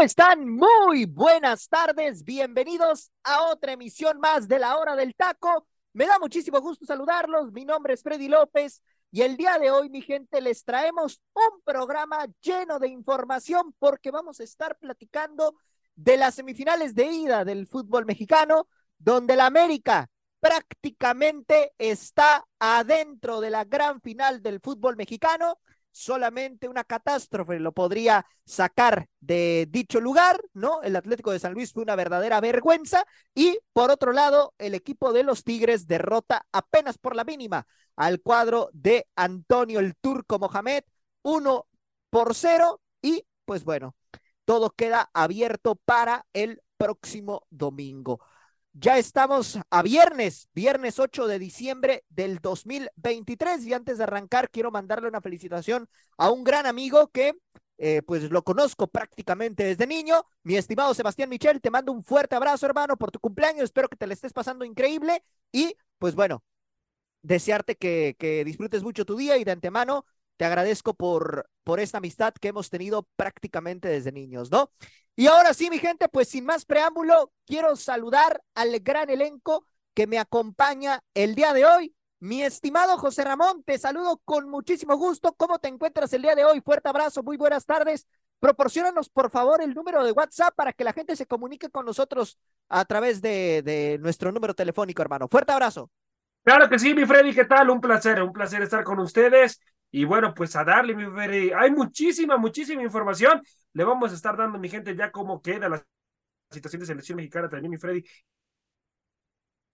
¿Cómo están? Muy buenas tardes. Bienvenidos a otra emisión más de la hora del taco. Me da muchísimo gusto saludarlos. Mi nombre es Freddy López y el día de hoy, mi gente, les traemos un programa lleno de información porque vamos a estar platicando de las semifinales de ida del fútbol mexicano, donde la América prácticamente está adentro de la gran final del fútbol mexicano solamente una catástrofe lo podría sacar de dicho lugar, ¿no? El Atlético de San Luis fue una verdadera vergüenza y por otro lado, el equipo de los Tigres derrota apenas por la mínima al cuadro de Antonio el Turco Mohamed, uno por cero y pues bueno, todo queda abierto para el próximo domingo. Ya estamos a viernes, viernes 8 de diciembre del 2023 y antes de arrancar quiero mandarle una felicitación a un gran amigo que eh, pues lo conozco prácticamente desde niño, mi estimado Sebastián Michel, te mando un fuerte abrazo hermano por tu cumpleaños, espero que te le estés pasando increíble. Y pues bueno, desearte que, que disfrutes mucho tu día y de antemano te agradezco por, por esta amistad que hemos tenido prácticamente desde niños, ¿no? Y ahora sí, mi gente, pues sin más preámbulo, quiero saludar al gran elenco que me acompaña el día de hoy. Mi estimado José Ramón, te saludo con muchísimo gusto. ¿Cómo te encuentras el día de hoy? Fuerte abrazo, muy buenas tardes. Proporciónanos, por favor, el número de WhatsApp para que la gente se comunique con nosotros a través de, de nuestro número telefónico, hermano. Fuerte abrazo. Claro que sí, mi Freddy, ¿qué tal? Un placer, un placer estar con ustedes. Y bueno, pues a darle, mi Freddy. Hay muchísima, muchísima información. Le vamos a estar dando, mi gente, ya cómo queda la situación de selección mexicana también, mi Freddy,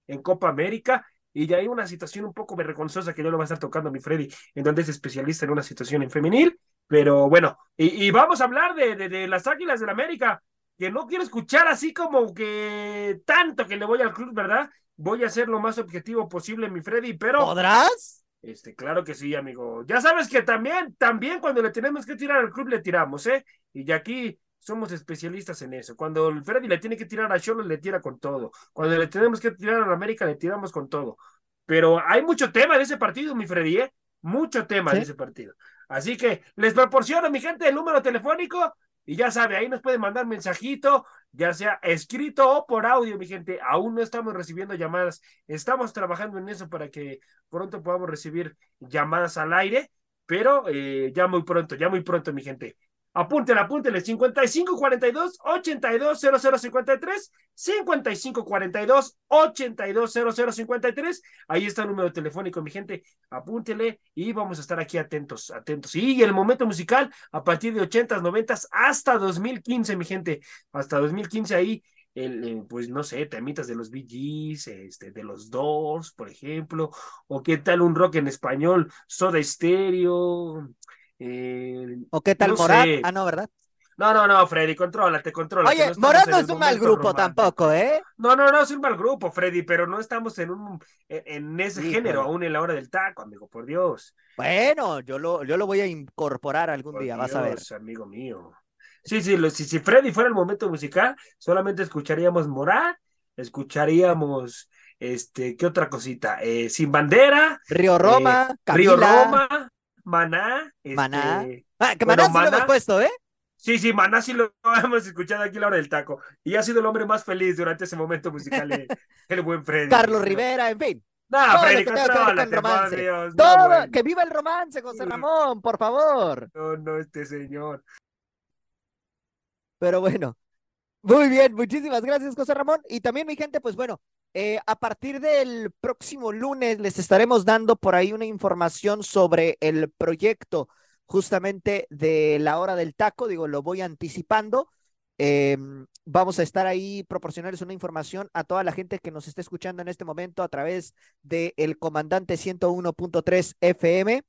en Copa América. Y ya hay una situación un poco vergonzosa que yo lo voy a estar tocando, mi Freddy, en donde es especialista en una situación en femenil. Pero bueno, y, vamos a hablar de, de, de las Águilas del la América, que no quiero escuchar así como que tanto que le voy al club, ¿verdad? Voy a ser lo más objetivo posible, mi Freddy, pero. ¿Podrás? Este, claro que sí, amigo. Ya sabes que también, también cuando le tenemos que tirar al club, le tiramos, ¿eh? Y aquí somos especialistas en eso. Cuando el Freddy le tiene que tirar a Cholo, le tira con todo. Cuando le tenemos que tirar a la América, le tiramos con todo. Pero hay mucho tema de ese partido, mi Freddy, ¿eh? Mucho tema de ese partido. Así que les proporciono, mi gente, el número telefónico y ya sabe, ahí nos pueden mandar mensajito, ya sea escrito o por audio, mi gente. Aún no estamos recibiendo llamadas. Estamos trabajando en eso para que pronto podamos recibir llamadas al aire, pero eh, ya muy pronto, ya muy pronto, mi gente. Apúntele, apúntele, 5542 820053, 5542 820053. Ahí está el número telefónico, mi gente. Apúntele y vamos a estar aquí atentos, atentos. Y el momento musical a partir de 80s, 90s hasta 2015, mi gente. Hasta 2015 ahí pues no sé, temitas de los Bee este, de los Doors, por ejemplo, o qué tal un rock en español, Soda Stereo, eh, ¿O qué tal Morat? Ah, no, ¿verdad? No, no, no, Freddy, contrólate, contrólate. Oye, Morat no es un mal grupo tampoco, ¿eh? No, no, no es un mal grupo, Freddy, pero no estamos en un en ese género aún en la hora del taco, amigo, por Dios. Bueno, yo lo, yo lo voy a incorporar algún día, vas a ver. amigo mío. Sí, sí, si, si Freddy fuera el momento musical, solamente escucharíamos Morat, escucharíamos, este, ¿qué otra cosita? Eh, Sin Bandera. Río Roma, eh, Río Roma, Maná. Maná. Este, ah, que Maná sí lo hemos puesto, ¿eh? Sí, sí, Maná sí lo hemos escuchado aquí a la hora del taco. Y ha sido el hombre más feliz durante ese momento musical, el, buen Freddy. Carlos Rivera, en fin. No, Freddy, que, Dios, Todo, que viva el romance, José Ramón, por favor. No, no, este señor. Pero bueno, muy bien, muchísimas gracias, José Ramón. Y también, mi gente, pues bueno, eh, a partir del próximo lunes les estaremos dando por ahí una información sobre el proyecto justamente de la hora del taco, digo, lo voy anticipando. Em, vamos a estar ahí proporcionarles una información a toda la gente que nos está escuchando en este momento a través el comandante 101.3 FM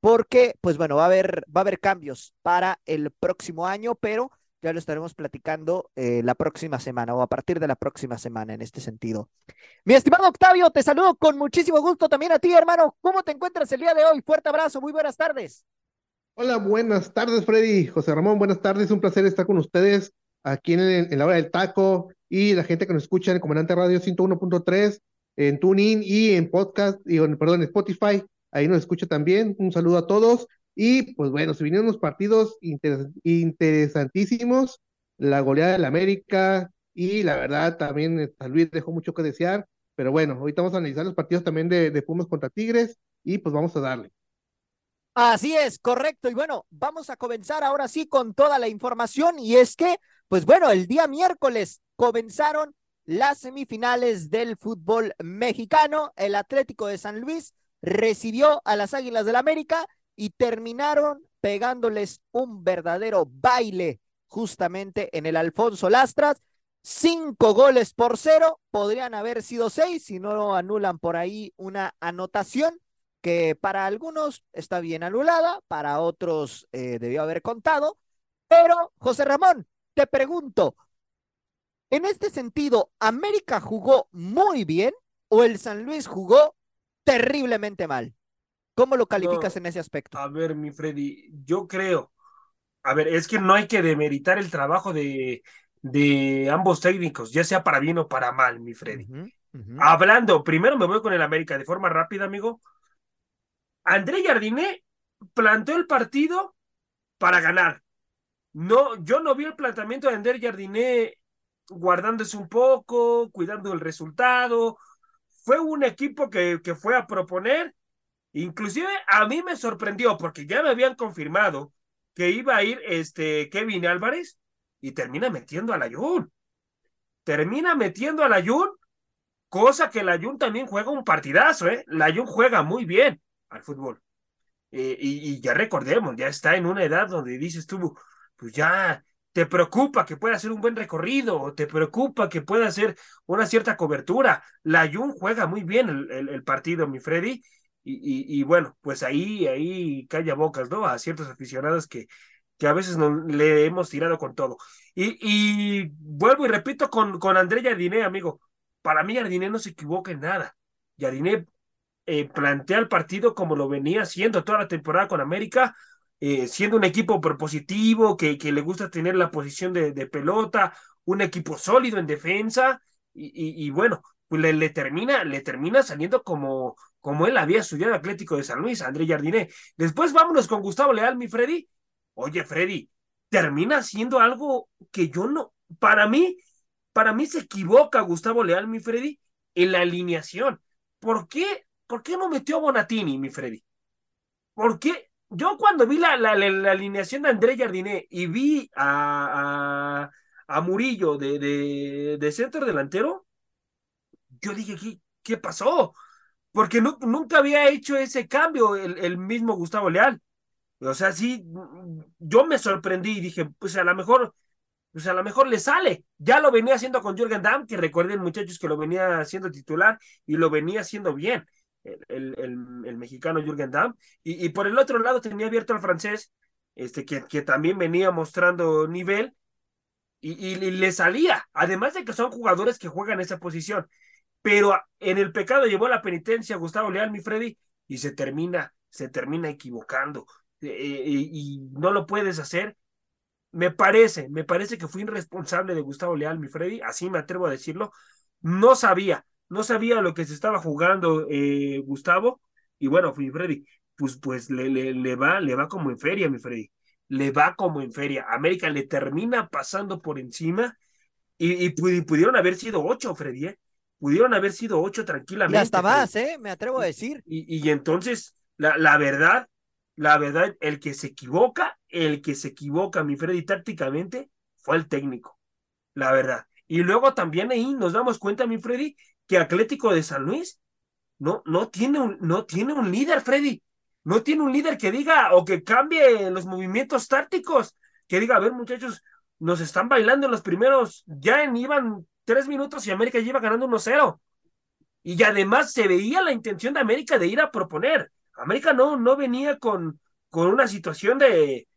porque, pues bueno, va a haber, va a haber cambios para el próximo año, pero ya lo estaremos platicando eh, la próxima semana o a partir de la próxima semana en este sentido. Mi estimado Octavio, te saludo con muchísimo gusto también a ti, hermano. ¿Cómo te encuentras el día de hoy? Fuerte abrazo, muy buenas tardes. Hola, buenas tardes, Freddy. José Ramón, buenas tardes. Un placer estar con ustedes aquí en, en la hora del taco y la gente que nos escucha en Comandante Radio 101.3, en TuneIn y en podcast, y, perdón, en Spotify. Ahí nos escucha también. Un saludo a todos. Y pues bueno, se vinieron unos partidos interesantísimos, la goleada del América y la verdad también San Luis dejó mucho que desear, pero bueno, ahorita vamos a analizar los partidos también de, de Pumas contra Tigres y pues vamos a darle. Así es, correcto. Y bueno, vamos a comenzar ahora sí con toda la información y es que, pues bueno, el día miércoles comenzaron las semifinales del fútbol mexicano. El Atlético de San Luis recibió a las Águilas del América y terminaron pegándoles un verdadero baile justamente en el Alfonso Lastras. Cinco goles por cero, podrían haber sido seis si no anulan por ahí una anotación que para algunos está bien anulada, para otros eh, debió haber contado. Pero, José Ramón, te pregunto, en este sentido, ¿América jugó muy bien o el San Luis jugó terriblemente mal? ¿Cómo lo calificas en ese aspecto? A ver, mi Freddy, yo creo, a ver, es que no hay que demeritar el trabajo de, de ambos técnicos, ya sea para bien o para mal, mi Freddy. Hablando, primero me voy con el América de forma rápida, amigo. André Jardiné planteó el partido para ganar. No, yo no vi el planteamiento de André Jardiné guardándose un poco, cuidando el resultado. Fue un equipo que, que fue a proponer Inclusive a mí me sorprendió porque ya me habían confirmado que iba a ir este Kevin Álvarez y termina metiendo a la. Termina metiendo a la cosa que la Jun también juega un partidazo, ¿eh? La Jun juega muy bien al fútbol. Eh, y, ya recordemos, ya está en una edad donde dices tú, pues ya te preocupa que pueda hacer un buen recorrido, o te preocupa que pueda hacer una cierta cobertura. La Jun juega muy bien el partido, mi Freddy, y, bueno, pues ahí, ahí calla bocas, ¿no? A ciertos aficionados que, que a veces no, le hemos tirado con todo. Y, vuelvo y repito con, con André Yardiné, amigo. Para mí Yardiné no se equivoca en nada. Yardiné eh, plantea el partido como lo venía haciendo toda la temporada con América, eh, siendo un equipo propositivo, que, le gusta tener la posición de, pelota, un equipo sólido en defensa, y, bueno, pues le, termina, le termina saliendo como, como él había estudiado Atlético de San Luis, André Jardiné. Después vámonos con Gustavo Leal, mi Freddy. Oye, Freddy, termina siendo algo que yo no, para mí, para mí se equivoca Gustavo Leal, mi Freddy, en la alineación. ¿Por qué? ¿Por qué no metió a Bonatini, mi Freddy? ¿Por qué? Yo cuando vi la, la, la, alineación de André Jardiné y vi a, a, Murillo de, de, de, centro delantero, yo dije, ¿qué, qué pasó? Porque nunca había hecho ese cambio el, mismo Gustavo Leal. O sea, sí, yo me sorprendí y dije, pues a lo mejor, pues a lo mejor le sale. Ya lo venía haciendo con Jürgen Damm, que recuerden muchachos que lo venía haciendo titular y lo venía haciendo bien, el, el, mexicano Jürgen Damm. Y, por el otro lado tenía abierto al francés, este, que, que también venía mostrando nivel y, y, y le salía, además de que son jugadores que juegan esa posición pero en el pecado llevó la penitencia Gustavo Leal, mi Freddy, y se termina, se termina equivocando. Eh, eh, y no lo puedes hacer. Me parece, me parece que fui irresponsable de Gustavo Leal, mi Freddy, así me atrevo a decirlo. No sabía, no sabía lo que se estaba jugando eh, Gustavo, y bueno, mi Freddy, pues, pues le, le, va, le va como en feria, mi Freddy. Le va como en feria. América le termina pasando por encima y, y pudieron haber sido ocho, Freddy, ¿eh? Pudieron haber sido ocho tranquilamente. Y hasta más, ¿eh? Me atrevo a decir. Y, y entonces, la, la, verdad, la verdad, el que se equivoca, el que se equivoca, mi Freddy, tácticamente, fue el técnico. La verdad. Y luego también ahí nos damos cuenta, mi Freddy, que Atlético de San Luis no, no, tiene, un, no tiene un líder, Freddy. No tiene un líder que diga o que cambie los movimientos tácticos. Que diga, a ver, muchachos, nos están bailando en los primeros, ya en, iban tres minutos y América lleva ganando 1-0. Y además se veía la intención de América de ir a proponer. América no, no venía con, con una situación de,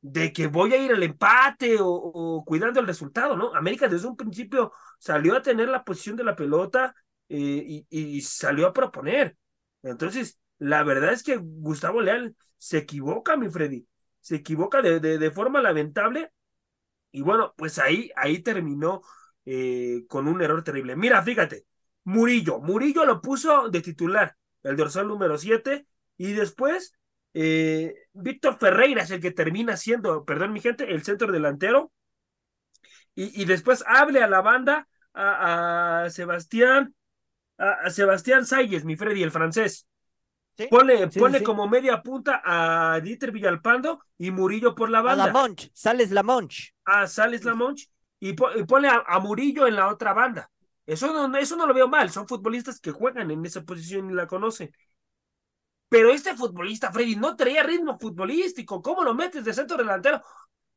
de que voy a ir al empate o, cuidando el resultado, ¿no? América desde un principio salió a tener la posición de la pelota eh, y, salió a proponer. Entonces, la verdad es que Gustavo Leal se equivoca, mi Freddy, se equivoca de, de, forma lamentable y bueno, pues ahí, ahí terminó eh, con un error terrible. Mira, fíjate, Murillo, Murillo lo puso de titular, el dorsal número 7, y después eh, Víctor Ferreira es el que termina siendo, perdón mi gente, el centro delantero. Y, y después hable a la banda a, Sebastián, a, Sebastián Sayes, mi Freddy, el francés. pone, pone como media punta a Dieter Villalpando y Murillo por la banda. A Lamonch, Sales Lamonch. A Sales Lamonch y, pone a, Murillo en la otra banda. Eso no, eso no lo veo mal, son futbolistas que juegan en esa posición y la conocen. Pero este futbolista, Freddy, no traía ritmo futbolístico. ¿Cómo lo metes de centro delantero?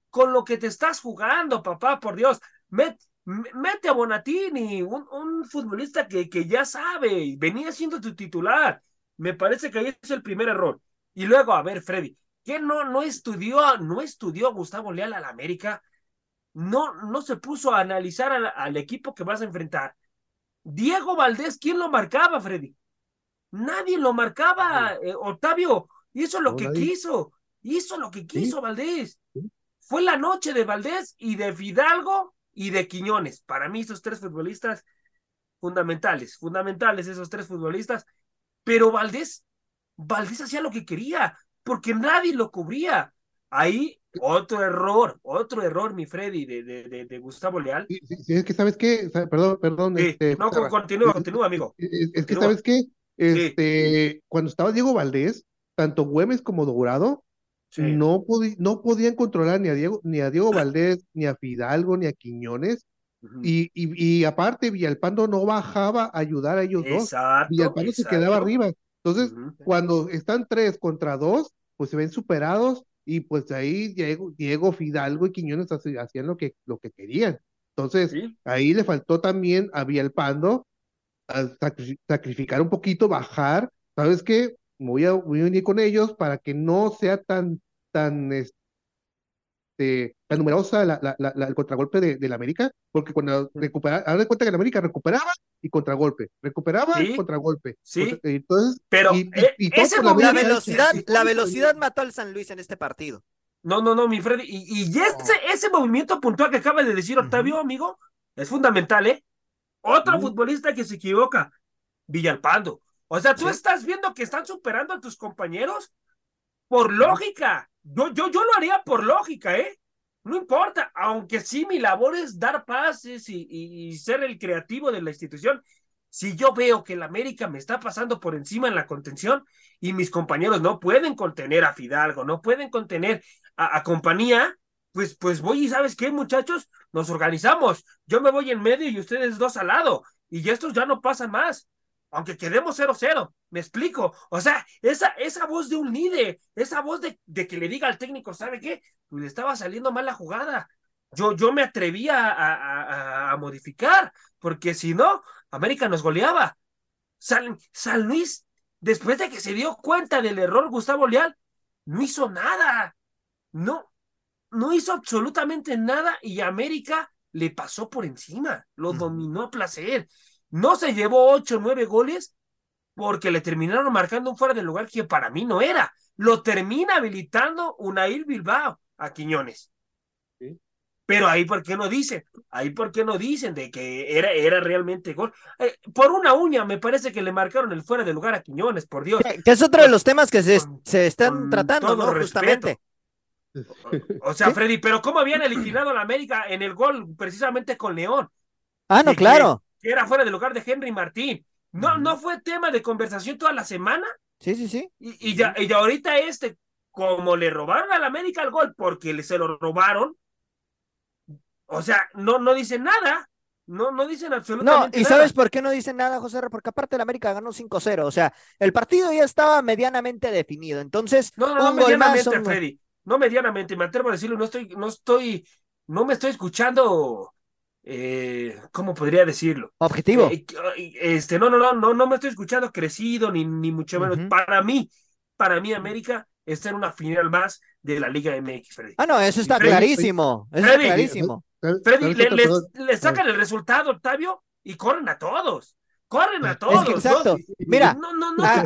Con lo que te estás jugando, papá, por Dios. mete a Bonatini, un, un futbolista que, que, ya sabe, venía siendo tu titular. Me parece que ahí es el primer error. Y luego, a ver, Freddy, ¿qué no, no estudió, no estudió Gustavo Leal al América? No, no se puso a analizar al, al equipo que vas a enfrentar. Diego Valdés, ¿quién lo marcaba, Freddy? Nadie lo marcaba, eh, Octavio. Hizo lo que quiso. Hizo lo que quiso Valdés. Fue la noche de Valdés y de Fidalgo y de Quiñones. Para mí, esos tres futbolistas fundamentales, fundamentales esos tres futbolistas. Pero Valdés, Valdés hacía lo que quería, porque nadie lo cubría. Ahí otro error, otro error, mi Freddy, de, de, de, Gustavo Leal. Sí, es que sabes qué, perdón, perdón. Este, no, continúa, continúa, amigo. Es, que sabes qué, este, cuando estaba Diego Valdés, tanto Güemes como Dorado no, no podían controlar ni a Diego, ni a Diego Valdés, ni a Fidalgo, ni a Quiñones. y, y, aparte, Villalpando no bajaba a ayudar a ellos dos. Villalpando se quedaba arriba. Entonces, cuando están tres contra dos, pues se ven superados y pues ahí Diego, Diego Fidalgo y Quiñones hacían lo que, lo que querían. Entonces, ahí le faltó también a Villalpando sacrificar un poquito, bajar, ¿sabes qué? Voy a, voy a venir con ellos para que no sea tan, tan, este, tan numerosa la, la, la, el contragolpe de, de, la América, porque cuando recupera, ahora de cuenta que la América recuperaba y contragolpe, recuperaba y contragolpe. Sí, entonces, pero y, y, la velocidad, la velocidad mató al San Luis en este partido. No, no, no, mi Freddy, y, y ese, ese movimiento puntual que acaba de decir Octavio, amigo, es fundamental, ¿eh? Otro futbolista que se equivoca, Villalpando. O sea, tú estás viendo que están superando a tus compañeros por lógica. Yo, yo, yo lo haría por lógica, ¿eh? No importa, aunque sí mi labor es dar pases y, ser el creativo de la institución. Si yo veo que el América me está pasando por encima en la contención y mis compañeros no pueden contener a Fidalgo, no pueden contener a, a compañía, pues, pues voy y sabes qué, muchachos, nos organizamos. Yo me voy en medio y ustedes dos al lado. Y estos ya no pasan más. Aunque quedemos 0-0, me explico. O sea, esa, esa voz de un líder, esa voz de, de que le diga al técnico, ¿sabe qué? Pues le estaba saliendo mal la jugada. Yo, yo me atrevía a, a, a modificar, porque si no, América nos goleaba. San, San Luis, después de que se dio cuenta del error Gustavo Leal, no hizo nada. No, no hizo absolutamente nada y América le pasó por encima, lo dominó a placer. No se llevó ocho o nueve goles porque le terminaron marcando un fuera del lugar que para mí no era. Lo termina habilitando Unail Bilbao a Quiñones. Pero ahí, ¿por qué no dicen? Ahí, ¿por qué no dicen de que era, era realmente gol? Eh, por una uña, me parece que le marcaron el fuera de lugar a Quiñones, por Dios. Que es otro de los temas que se, se están tratando, ¿no? Justamente. O sea, Freddy, pero ¿cómo habían eliminado a la América en el gol precisamente con León? Ah, no, claro. Que, era fuera del lugar de Henry Martín. No, no fue tema de conversación toda la semana. Sí, sí, sí. Y, ya, y ahorita este, como le robaron a la América el gol porque se lo robaron, o sea, no, no dicen nada. No, no dicen absolutamente nada. No, ¿y sabes por qué no dicen nada, José? Porque aparte la América ganó 5-0. O sea, el partido ya estaba medianamente definido. Entonces, no, no, no medianamente, Freddy no medianamente, me atrevo a decirlo, no estoy, no estoy, no me estoy escuchando, eh, ¿cómo podría decirlo? Objetivo. Eh, este, no, no, no, no, no me estoy escuchando crecido, ni, ni mucho menos. Para mí, para mí América está en una final más de la Liga MX, Freddy. Ah, no, eso está clarísimo. Eso está clarísimo. Freddy, le, sacan el resultado, Octavio, y corren a todos. Corren a todos. exacto. Mira,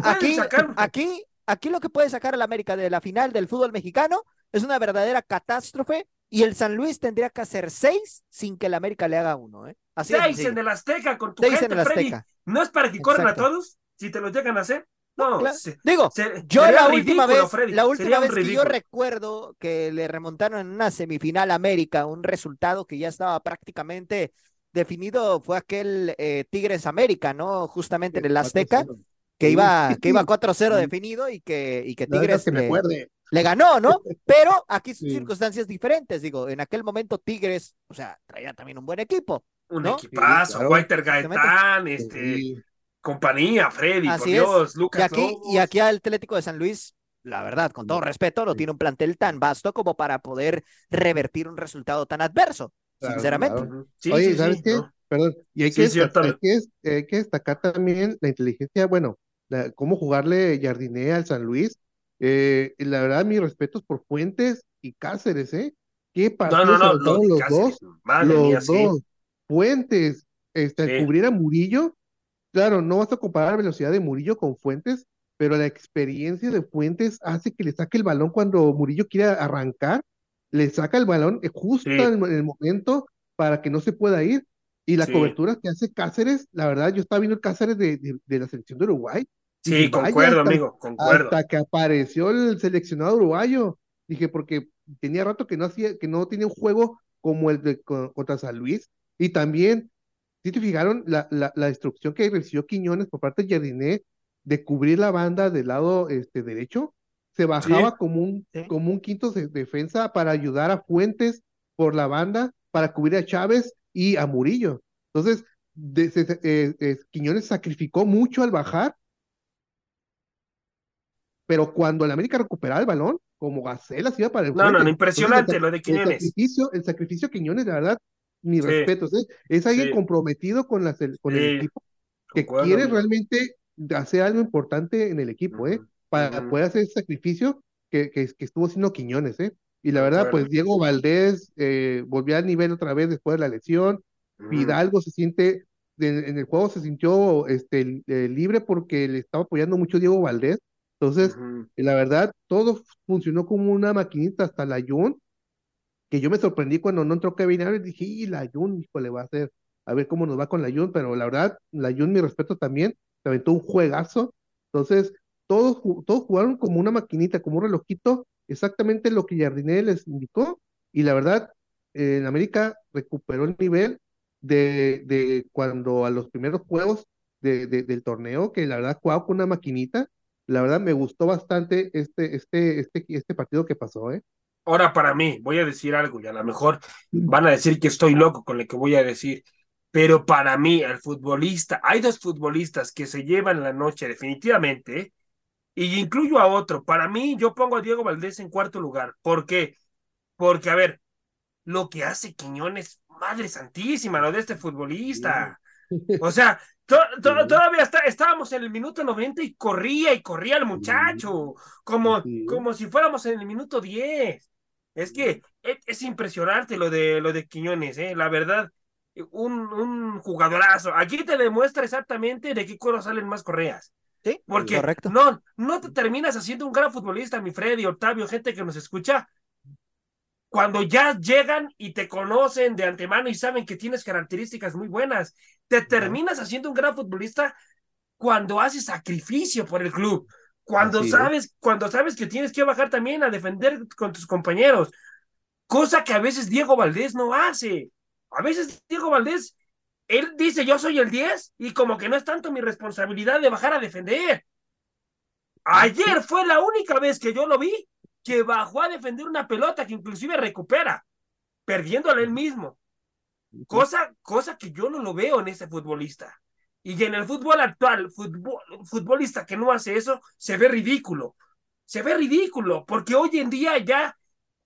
aquí, aquí, aquí lo que puede sacar el América de la final del fútbol mexicano es una verdadera catástrofe y el San Luis tendría que hacer seis sin que el América le haga uno. ¿eh? seis en el Azteca con tu gente, Freddy. ¿No es para que corran a todos? Si te lo llegan a hacer. No, digo, yo la última vez, la última vez que yo recuerdo que le remontaron en una semifinal a América, un resultado que ya estaba prácticamente definido fue aquel eh, Tigres América, ¿no? Justamente en el Azteca, que iba, que iba 4-0 definido y que, y que Tigres le, ganó, ¿no? Pero aquí son circunstancias diferentes, digo, en aquel momento Tigres, o sea, traía también un buen equipo. Un equipazo, Walter Gaetán, este compañía, Freddy, por Dios, Lucas. Y aquí, y aquí al Atlético de San Luis, la verdad, con todo respeto, no tiene un plantel tan vasto como para poder revertir un resultado tan adverso, sinceramente. Oye, ¿sabes qué? Perdón, y hay que, hay, que, destacar también la inteligencia, bueno, cómo jugarle Jardiné al San Luis. Eh, la verdad, mis respetos por Fuentes y Cáceres, ¿eh? ¿Qué pasó? No, no, no, los dos. los dos. Fuentes, este, cubrir a Murillo, Claro, no vas a comparar la velocidad de Murillo con Fuentes, pero la experiencia de Fuentes hace que le saque el balón cuando Murillo quiere arrancar, le saca el balón eh, justo en, el momento para que no se pueda ir. Y la cobertura que hace Cáceres, la verdad, yo estaba viendo el Cáceres de, de, la selección de Uruguay. Sí, concuerdo, amigo, concuerdo. Hasta que apareció el seleccionado uruguayo. Dije, porque tenía rato que no hacía, que no tenía un juego como el de contra San Luis. Y también si te fijaron la, la, destrucción que recibió Quiñones por parte de Jardiné de cubrir la banda del lado este, derecho? Se bajaba como, un, como un quinto de defensa para ayudar a Fuentes por la banda, para cubrir a Chávez y a Murillo. Entonces, eh, Quiñones sacrificó mucho al bajar, pero cuando el América recuperaba el balón, como Gacela iba para el No, no, impresionante lo de Quiñones. El sacrificio, el sacrificio Quiñones, la verdad, mi respeto. ¿eh? Es alguien comprometido con, la, con el equipo, que quiere realmente hacer algo importante en el equipo, ¿eh? Para poder hacer ese sacrificio que, que, estuvo haciendo Quiñones, ¿eh? Y la verdad, pues Diego Valdés eh, volvió al nivel otra vez después de la lesión. Fidalgo se siente, en, el juego se sintió este, libre porque le estaba apoyando mucho Diego Valdés. Entonces, la verdad, todo funcionó como una maquinita hasta la Jun que yo me sorprendí cuando no entró Kevin y dije, y la Jun, hijo, le va a hacer, a ver cómo nos va con la Jun, pero la verdad, la Jun, mi respeto también, se aventó un juegazo, entonces, todos, todos jugaron como una maquinita, como un relojito, exactamente lo que Jardiné les indicó, y la verdad, en América recuperó el nivel de, de cuando a los primeros juegos de, del torneo, que la verdad jugaba con una maquinita, la verdad me gustó bastante este, este, este, este partido que pasó, ¿eh? Ahora para mí, voy a decir algo y a lo mejor van a decir que estoy loco con lo que voy a decir, pero para mí el futbolista, hay dos futbolistas que se llevan la noche definitivamente, y incluyo a otro. Para mí yo pongo a Diego Valdés en cuarto lugar. ¿Por qué? Porque, a ver, lo que hace Quiñones, madre santísima, lo de este futbolista. O sea, todavía está, estábamos en el minuto 90 y corría y corría el muchacho, como, como si fuéramos en el minuto 10. Es que es, impresionante lo de, lo de Quiñones, ¿eh? la verdad, un, un jugadorazo. Aquí te demuestra exactamente de qué cuero salen más correas. Sí, porque no, no te terminas haciendo un gran futbolista, mi Freddy, Octavio, gente que nos escucha, cuando ya llegan y te conocen de antemano y saben que tienes características muy buenas. Te terminas haciendo un gran futbolista cuando haces sacrificio por el club. Cuando sabes, cuando sabes que tienes que bajar también a defender con tus compañeros, cosa que a veces Diego Valdés no hace. A veces Diego Valdés, él dice yo soy el 10 y como que no es tanto mi responsabilidad de bajar a defender. Ayer fue la única vez que yo lo vi que bajó a defender una pelota que inclusive recupera, perdiéndola él mismo. Cosa, cosa que yo no lo veo en ese futbolista. Y en el fútbol actual, fútbol, futbolista que no hace eso, se ve ridículo. Se ve ridículo, porque hoy en día ya,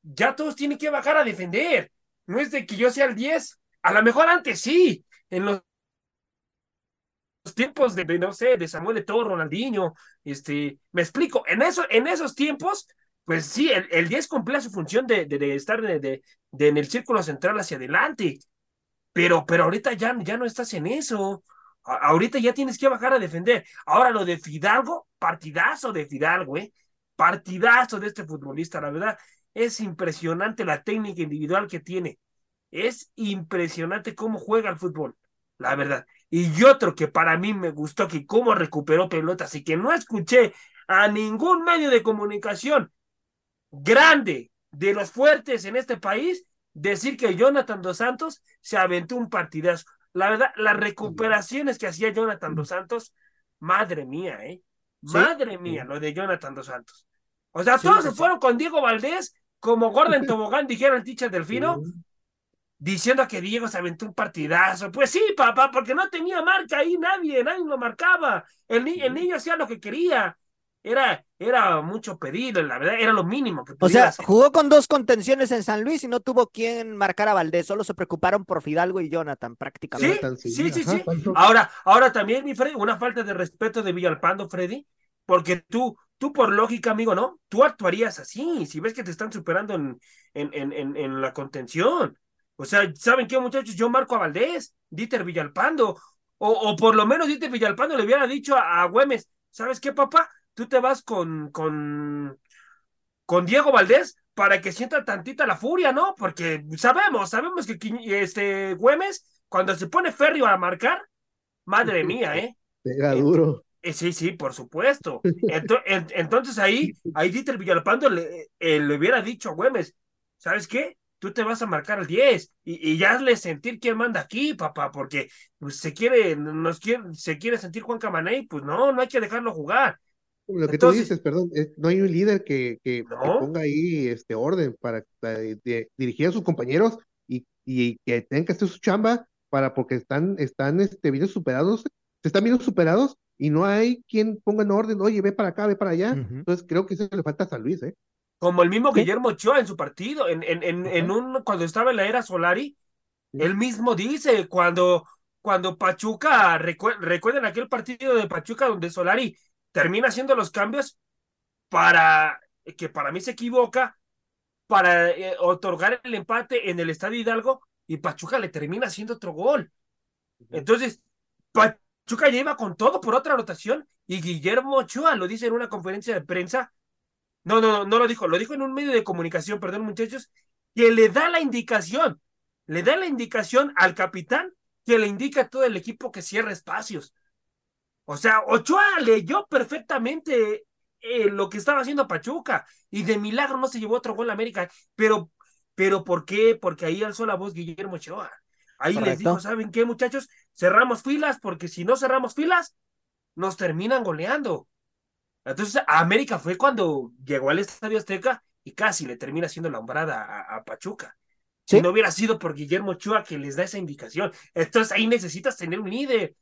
ya todos tienen que bajar a defender. No es de que yo sea el 10. A lo mejor antes sí, en los tiempos de, no sé, de Samuel Eto'o, Ronaldinho, este, me explico, en, eso, en esos tiempos, pues sí, el, el 10 cumplía su función de, de, estar de, de, en el círculo central hacia adelante, pero, pero ahorita ya, ya no estás en eso, ahorita ya tienes que bajar a defender. Ahora lo de Fidalgo, partidazo de Fidalgo, ¿eh? Partidazo de este futbolista, la verdad, es impresionante la técnica individual que tiene. Es impresionante cómo juega el fútbol, la verdad. Y otro que para mí me gustó, que cómo recuperó pelotas y que no escuché a ningún medio de comunicación grande de los fuertes en este país decir que Jonathan Dos Santos se aventó un partidazo. La verdad, las recuperaciones que hacía Jonathan Dos Santos, madre mía, ¿eh? Madre mía, lo de Jonathan Dos Santos. O sea, todos se fueron con Diego Valdés, como Gordon Tobogán, dijera el teacher Delfino, diciendo que Diego se aventó un partidazo. Pues sí, papá, porque no tenía marca ahí nadie, nadie lo marcaba. El, el niño hacía lo que quería era, era mucho pedido, la verdad, era lo mínimo que O sea, jugó con dos contenciones en San Luis y no tuvo quien marcar a Valdés, solo se preocuparon por Fidalgo y Jonathan, prácticamente. Sí, sí, sí, sí. Ahora, ahora también, mi Freddy, una falta de respeto de Villalpando, Freddy, porque tú, tú por lógica, amigo, ¿no? Tú actuarías así, si ves que te están superando en, en, en, en, la contención. O sea, ¿saben qué, muchachos? Yo marco a Valdés, Dieter Villalpando, o, o por lo menos Dieter Villalpando le hubiera dicho a, a Güemes, ¿sabes qué, papá? Tú te vas con, con, con Diego Valdés para que sienta tantita la furia, ¿no? Porque sabemos, sabemos que este Güemes, cuando se pone férreo a marcar, madre mía, ¿eh? Pega duro. Eh, sí, sí, por supuesto. Entonces, ahí, ahí Dieter Villalpando le, eh, le hubiera dicho a Güemes, ¿sabes qué? Tú te vas a marcar el 10 y, y ya hazle sentir quién manda aquí, papá, porque pues, se quiere, nos quiere, se quiere sentir Juan Camaney, pues no, no hay que dejarlo jugar. Lo que tú dices, perdón, no hay un líder que, que, ponga ahí este orden para, dirigir a sus compañeros y, y, que tengan que hacer su chamba para porque están, están este, bien superados, se están viendo superados y no hay quien ponga en orden, oye, ve para acá, ve para allá. Entonces creo que eso le falta a San Luis, ¿eh? Como el mismo Guillermo Ochoa en su partido, en, en, en, en un, cuando estaba en la era Solari, él mismo dice, cuando, cuando Pachuca, recuerden aquel partido de Pachuca donde Solari termina haciendo los cambios para que para mí se equivoca para eh, otorgar el empate en el Estadio Hidalgo y Pachuca le termina haciendo otro gol. Entonces, Pachuca lleva con todo por otra rotación y Guillermo Ochoa lo dice en una conferencia de prensa. No, no, no, no lo dijo, lo dijo en un medio de comunicación, perdón muchachos, que le da la indicación, le da la indicación al capitán que le indica a todo el equipo que cierre espacios. O sea, Ochoa leyó perfectamente eh, lo que estaba haciendo Pachuca y de milagro no se llevó otro gol a América. Pero, pero ¿por qué? Porque ahí alzó la voz Guillermo Ochoa. Ahí les dijo, ¿saben qué, muchachos? Cerramos filas porque si no cerramos filas, nos terminan goleando. Entonces, América fue cuando llegó al Estadio Azteca y casi le termina haciendo la hombrada a, Pachuca. Si no hubiera sido por Guillermo Ochoa que les da esa indicación. Entonces ahí necesitas tener un líder.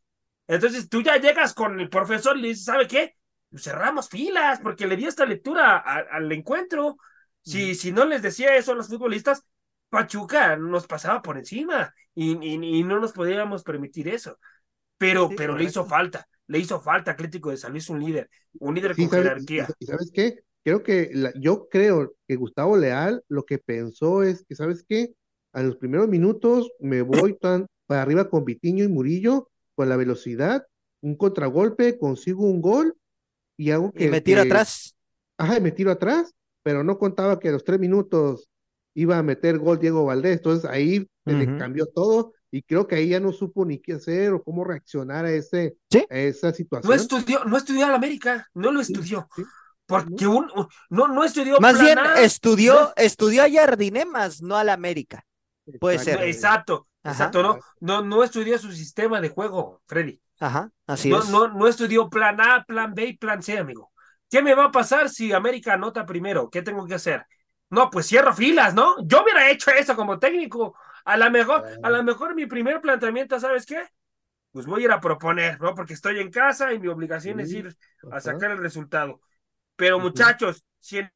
Entonces tú ya llegas con el profesor y le dices, ¿sabe qué? Cerramos filas porque le di esta lectura al encuentro. Si, si no les decía eso a los futbolistas, Pachuca nos pasaba por encima y, y, no nos podíamos permitir eso. Pero, pero le hizo falta, le hizo falta Atlético de San Luis un líder, un líder con jerarquía. ¿Y sabes qué? Creo que yo creo que Gustavo Leal lo que pensó es que, ¿sabes qué? A los primeros minutos me voy tan para arriba con Vitiño y Murillo con la velocidad, un contragolpe, consigo un gol y hago que. Y me tiro atrás. Ajá, y me tiro atrás, pero no contaba que a los tres minutos iba a meter gol Diego Valdés. Entonces ahí se cambió todo y creo que ahí ya no supo ni qué hacer o cómo reaccionar a, ese, esa situación. No estudió, no estudió la América, no lo estudió. Porque un, no, no estudió. Más bien estudió, estudió a Yardinemas, no a la América. Puede ser. Exacto. Exacto, no, no, no estudió su sistema de juego, Freddy. Ajá, así no, es. No, no estudió plan A, plan B y plan C, amigo. ¿Qué me va a pasar si América anota primero? ¿Qué tengo que hacer? No, pues cierro filas, ¿no? Yo hubiera hecho eso como técnico. A lo mejor, a lo mejor mi primer planteamiento, ¿sabes qué? Pues voy a ir a proponer, ¿no? Porque estoy en casa y mi obligación es ir a sacar el resultado. Pero muchachos, si en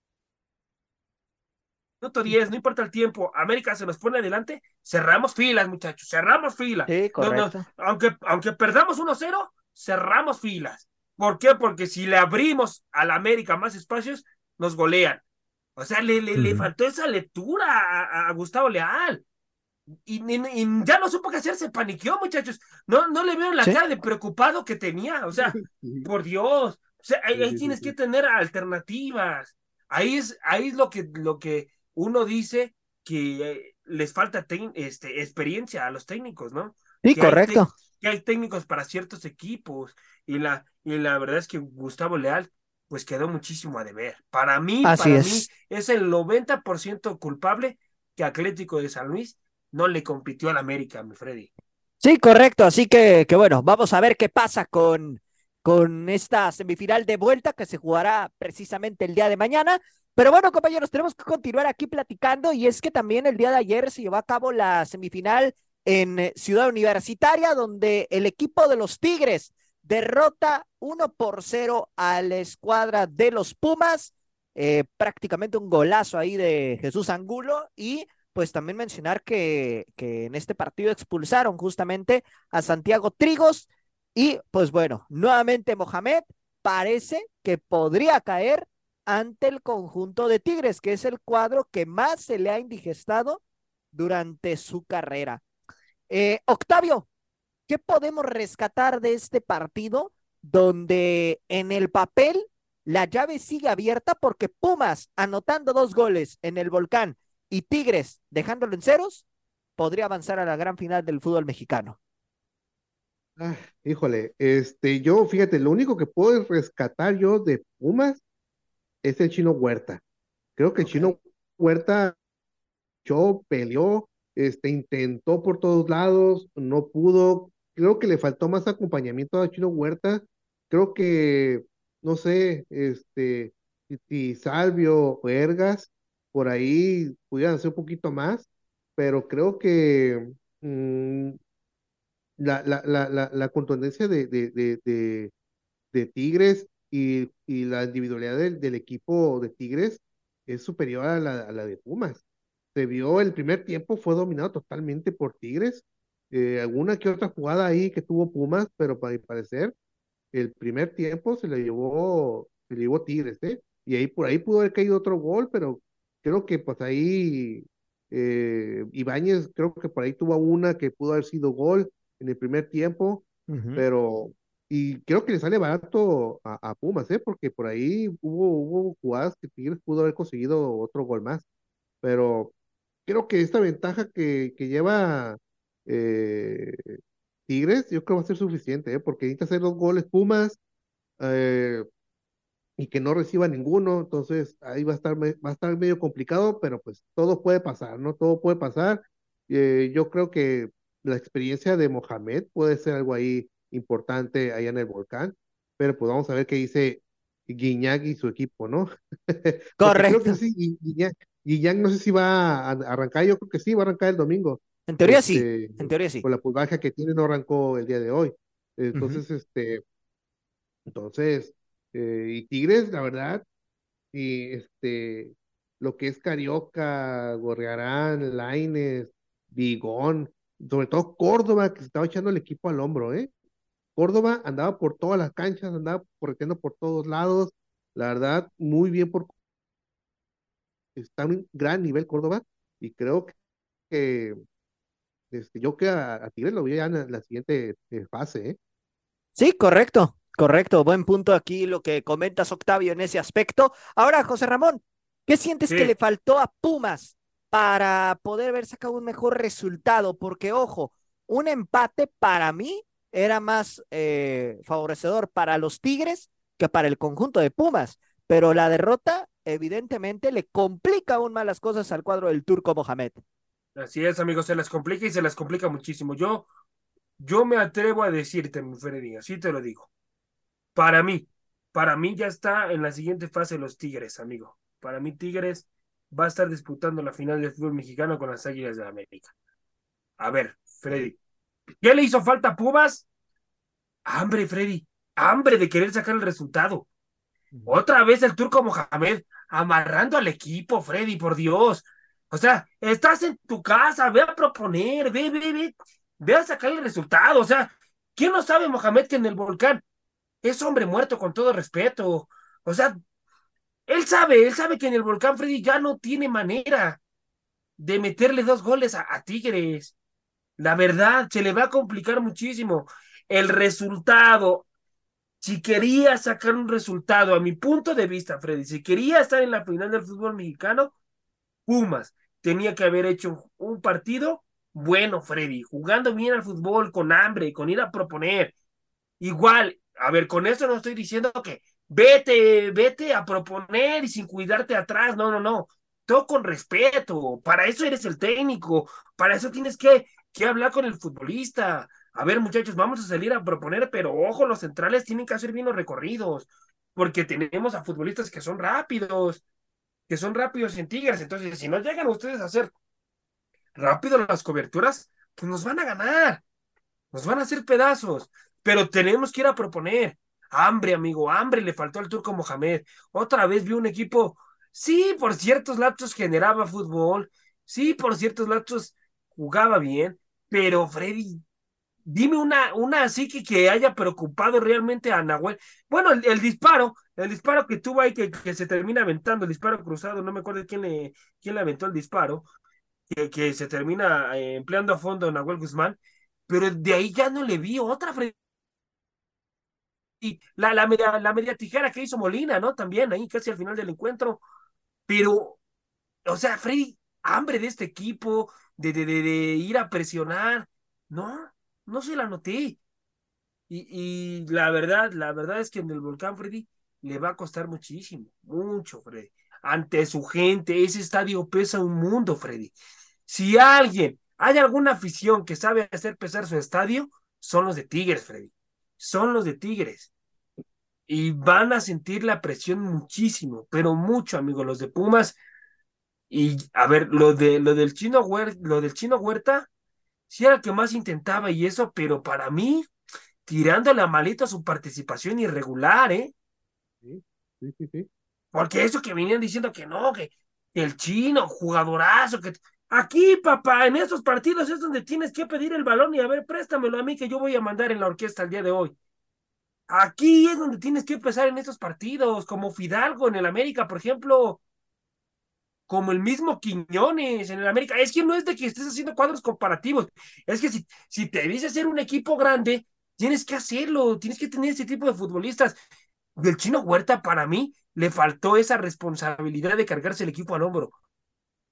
minuto 10, no importa el tiempo, América se nos pone adelante, cerramos filas, muchachos, cerramos filas. Sí, correcto. aunque, aunque perdamos 1-0, cerramos filas. ¿Por qué? Porque si le abrimos a la América más espacios, nos golean. O sea, le, le, faltó esa lectura a, Gustavo Leal. Y, ya no supo qué hacer, se paniqueó, muchachos. No, no le veo la cara de preocupado que tenía. O sea, por Dios. O sea, ahí, tienes que tener alternativas. Ahí es, ahí es lo que, lo que uno dice que les falta este, experiencia a los técnicos, ¿no? Sí, correcto. que hay técnicos para ciertos equipos. Y la, y la verdad es que Gustavo Leal pues quedó muchísimo a deber. Para mí, para es. mí es el 90% culpable que Atlético de San Luis no le compitió al América, mi Freddy. Sí, correcto. Así que, que bueno, vamos a ver qué pasa con, con esta semifinal de vuelta que se jugará precisamente el día de mañana. Pero bueno, compañeros, tenemos que continuar aquí platicando y es que también el día de ayer se llevó a cabo la semifinal en eh, Ciudad Universitaria, donde el equipo de los Tigres derrota 1 por 0 a la escuadra de los Pumas. Eh, prácticamente un golazo ahí de Jesús Angulo y pues también mencionar que, que en este partido expulsaron justamente a Santiago Trigos y pues bueno, nuevamente Mohamed parece que podría caer ante el conjunto de Tigres, que es el cuadro que más se le ha indigestado durante su carrera. Eh, Octavio, ¿qué podemos rescatar de este partido donde en el papel la llave sigue abierta porque Pumas anotando dos goles en el volcán y Tigres dejándolo en ceros, podría avanzar a la gran final del fútbol mexicano? Ah, híjole, este, yo, fíjate, lo único que puedo rescatar yo de Pumas es el chino Huerta. Creo que el chino Huerta yo peleó, este, intentó por todos lados, no pudo, creo que le faltó más acompañamiento a Chino Huerta, creo que, no sé, este, si, Salvio o Ergas, por ahí pudieran hacer un poquito más, pero creo que mm, la, la, la, la, contundencia de, de, de, Tigres y, y, la individualidad del, del, equipo de Tigres es superior a la, a la de Pumas se vio el primer tiempo, fue dominado totalmente por Tigres. Eh, alguna que otra jugada ahí que tuvo Pumas, pero para mi parecer, el primer tiempo se le llevó, se le llevó Tigres, ¿eh? Y ahí por ahí pudo haber caído otro gol, pero creo que pues ahí eh, Ibáñez, creo que por ahí tuvo una que pudo haber sido gol en el primer tiempo, pero y creo que le sale barato a, a, Pumas, ¿eh? Porque por ahí hubo, hubo jugadas que Tigres pudo haber conseguido otro gol más, pero creo que esta ventaja que, que lleva eh, Tigres, yo creo va a ser suficiente, ¿eh? porque necesita hacer dos goles Pumas eh, y que no reciba ninguno, entonces ahí va a estar, va a estar medio complicado, pero pues todo puede pasar, ¿no? Todo puede pasar. yo creo que la experiencia de Mohamed puede ser algo ahí importante allá en el volcán, pero pues vamos a ver qué dice Guiñac y su equipo, ¿no? Correcto. creo que sí, Guiñac, no sé si va a arrancar, yo creo que sí, va a arrancar el domingo. En teoría sí, este, en teoría sí. Con la pulvaja que tiene no arrancó el día de hoy. Entonces, este, entonces, eh, y Tigres, la verdad, y este, lo que es Carioca, Gorriarán, Laines, Vigón, sobre todo Córdoba, que se estaba echando el equipo al hombro, ¿eh? Córdoba andaba por todas las canchas, andaba corriendo por todos lados, la verdad, muy bien por está en un gran nivel Córdoba y creo que este, yo que a, Tigres lo voy ya en la siguiente eh, fase. ¿eh? Sí, correcto, correcto. Buen punto aquí lo que comentas, Octavio, en ese aspecto. Ahora, José Ramón, ¿qué sientes que le faltó a Pumas para poder haber sacado un mejor resultado? Porque, ojo, un empate para mí era más eh, favorecedor para los Tigres que para el conjunto de Pumas, pero la derrota evidentemente le complica aún más las cosas al cuadro del turco Mohamed. Así es, amigos, se las complica y se las complica muchísimo. Yo, yo me atrevo a decirte, mi Freddy, así te lo digo. Para mí, para mí ya está en la siguiente fase los Tigres, amigo. Para mí, Tigres va a estar disputando la final del fútbol mexicano con las Águilas de América. A ver, Freddy, ¿qué le hizo falta a Pumas? Hambre, Freddy, hambre de querer sacar el resultado. Otra vez el turco Mohamed amarrando al equipo, Freddy, por Dios. O sea, estás en tu casa, ve a proponer, ve, ve, ve, ve a sacar el resultado. O sea, ¿Quién no sabe, Mohamed, que en el volcán es hombre muerto con todo respeto? O sea, él sabe, él sabe que en el volcán Freddy ya no tiene manera de meterle dos goles a, a Tigres. La verdad, se le va a complicar muchísimo. El resultado, si quería sacar un resultado, a mi punto de vista, Freddy, si quería estar en la final del fútbol mexicano, Pumas tenía que haber hecho un partido bueno, Freddy, jugando bien al fútbol, con hambre, con ir a proponer. Igual, a ver, con esto no estoy diciendo que vete, vete a proponer y sin cuidarte atrás, no, no, no. Todo con respeto, para eso eres el técnico, para eso tienes que, que hablar con el futbolista. A ver, muchachos, vamos a salir a proponer, pero ojo, los centrales tienen que hacer bien los recorridos, porque tenemos a futbolistas que son rápidos, que son rápidos en Tigres. Entonces, si no llegan ustedes a hacer rápido las coberturas, pues nos van a ganar, nos van a hacer pedazos, pero tenemos que ir a proponer. Hambre, amigo, hambre le faltó al turco Mohamed. Otra vez vi un equipo, sí, por ciertos lapsos generaba fútbol, sí, por ciertos lapsos jugaba bien, pero Freddy, dime una, una así que, que haya preocupado realmente a Nahuel. Bueno, el, disparo, el disparo que tuvo ahí que, que, se termina aventando, el disparo cruzado, no me acuerdo quién le, quién le aventó el disparo, que, se termina eh, empleando a fondo Nahuel Guzmán, pero de ahí ya no le vi otra y la, la, media, la media tijera que hizo Molina, ¿no? También ahí casi al final del encuentro. Pero, o sea, Freddy, hambre de este equipo, de, ir a presionar. No, no se la noté. Y, y, la verdad, la verdad es que en el volcán, Freddy, le va a costar muchísimo, mucho, Freddy. Ante su gente, ese estadio pesa un mundo, Freddy. Si alguien, hay alguna afición que sabe hacer pesar su estadio, son los de Tigres, Freddy. Son los de Tigres. Y van a sentir la presión muchísimo, pero mucho, amigo, los de Pumas. Y a ver, lo de lo del chino Huerta, lo del chino Huerta, sí era el que más intentaba y eso, pero para mí, tirándole a malito a su participación irregular, ¿eh? Sí, sí, sí, sí. Porque eso que venían diciendo que no, que el chino, jugadorazo, que Aquí, papá, en estos partidos es donde tienes que pedir el balón y a ver, préstamelo a mí que yo voy a mandar en la orquesta el día de hoy. Aquí es donde tienes que empezar en estos partidos, como Fidalgo en el América, por ejemplo, como el mismo Quiñones en el América. Es que no es de que estés haciendo cuadros comparativos, es que si, si te dices ser un equipo grande, tienes que hacerlo, tienes que tener ese tipo de futbolistas. Del chino Huerta, para mí, le faltó esa responsabilidad de cargarse el equipo al hombro.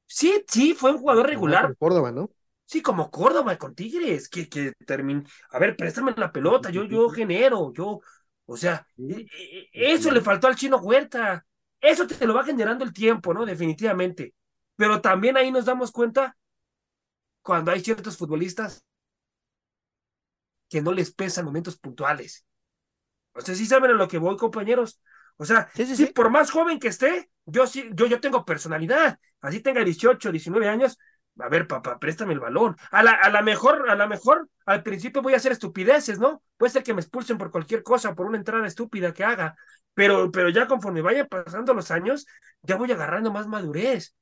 Sí, sí, fue un jugador regular. Córdoba, ¿no? Sí, como Córdoba con Tigres, que, que termina. A ver, préstame la pelota, yo, yo genero, yo. O sea, e, e, eso le faltó al chino Huerta. Eso te lo va generando el tiempo, ¿no? Definitivamente. Pero también ahí nos damos cuenta cuando hay ciertos futbolistas que no les pesan momentos puntuales. O sea, sí saben a lo que voy, compañeros. O sea, sí, por más joven que esté, yo sí, yo, yo tengo personalidad. Así tenga 18, 19 años, a ver, papá, préstame el balón. A la, a la mejor, a la mejor, al principio voy a hacer estupideces, ¿no? Puede ser que me expulsen por cualquier cosa, por una entrada estúpida que haga. Pero, pero ya conforme vayan pasando los años, ya voy agarrando más madurez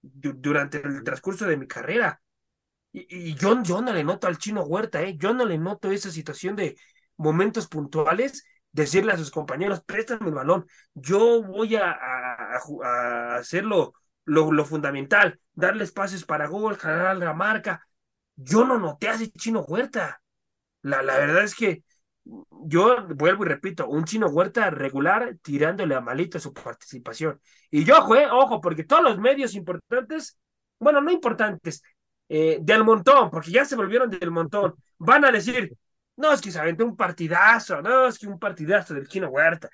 durante el transcurso de mi carrera. Y, y yo, yo no le noto al chino Huerta, ¿eh? Yo no le noto esa situación de momentos puntuales decirle a sus compañeros, préstame el balón, yo voy a, a, hacerlo lo, fundamental, darle espacios para gol, jalar la marca. Yo no noté a ese chino Huerta. La, la verdad es que yo vuelvo y repito, un chino Huerta regular tirándole a malito su participación. Y yo, ojo, ojo, porque todos los medios importantes, bueno, no importantes, eh, del montón, porque ya se volvieron del montón, van a decir, no, es que se aventó un partidazo, no, es que un partidazo del Chino Huerta,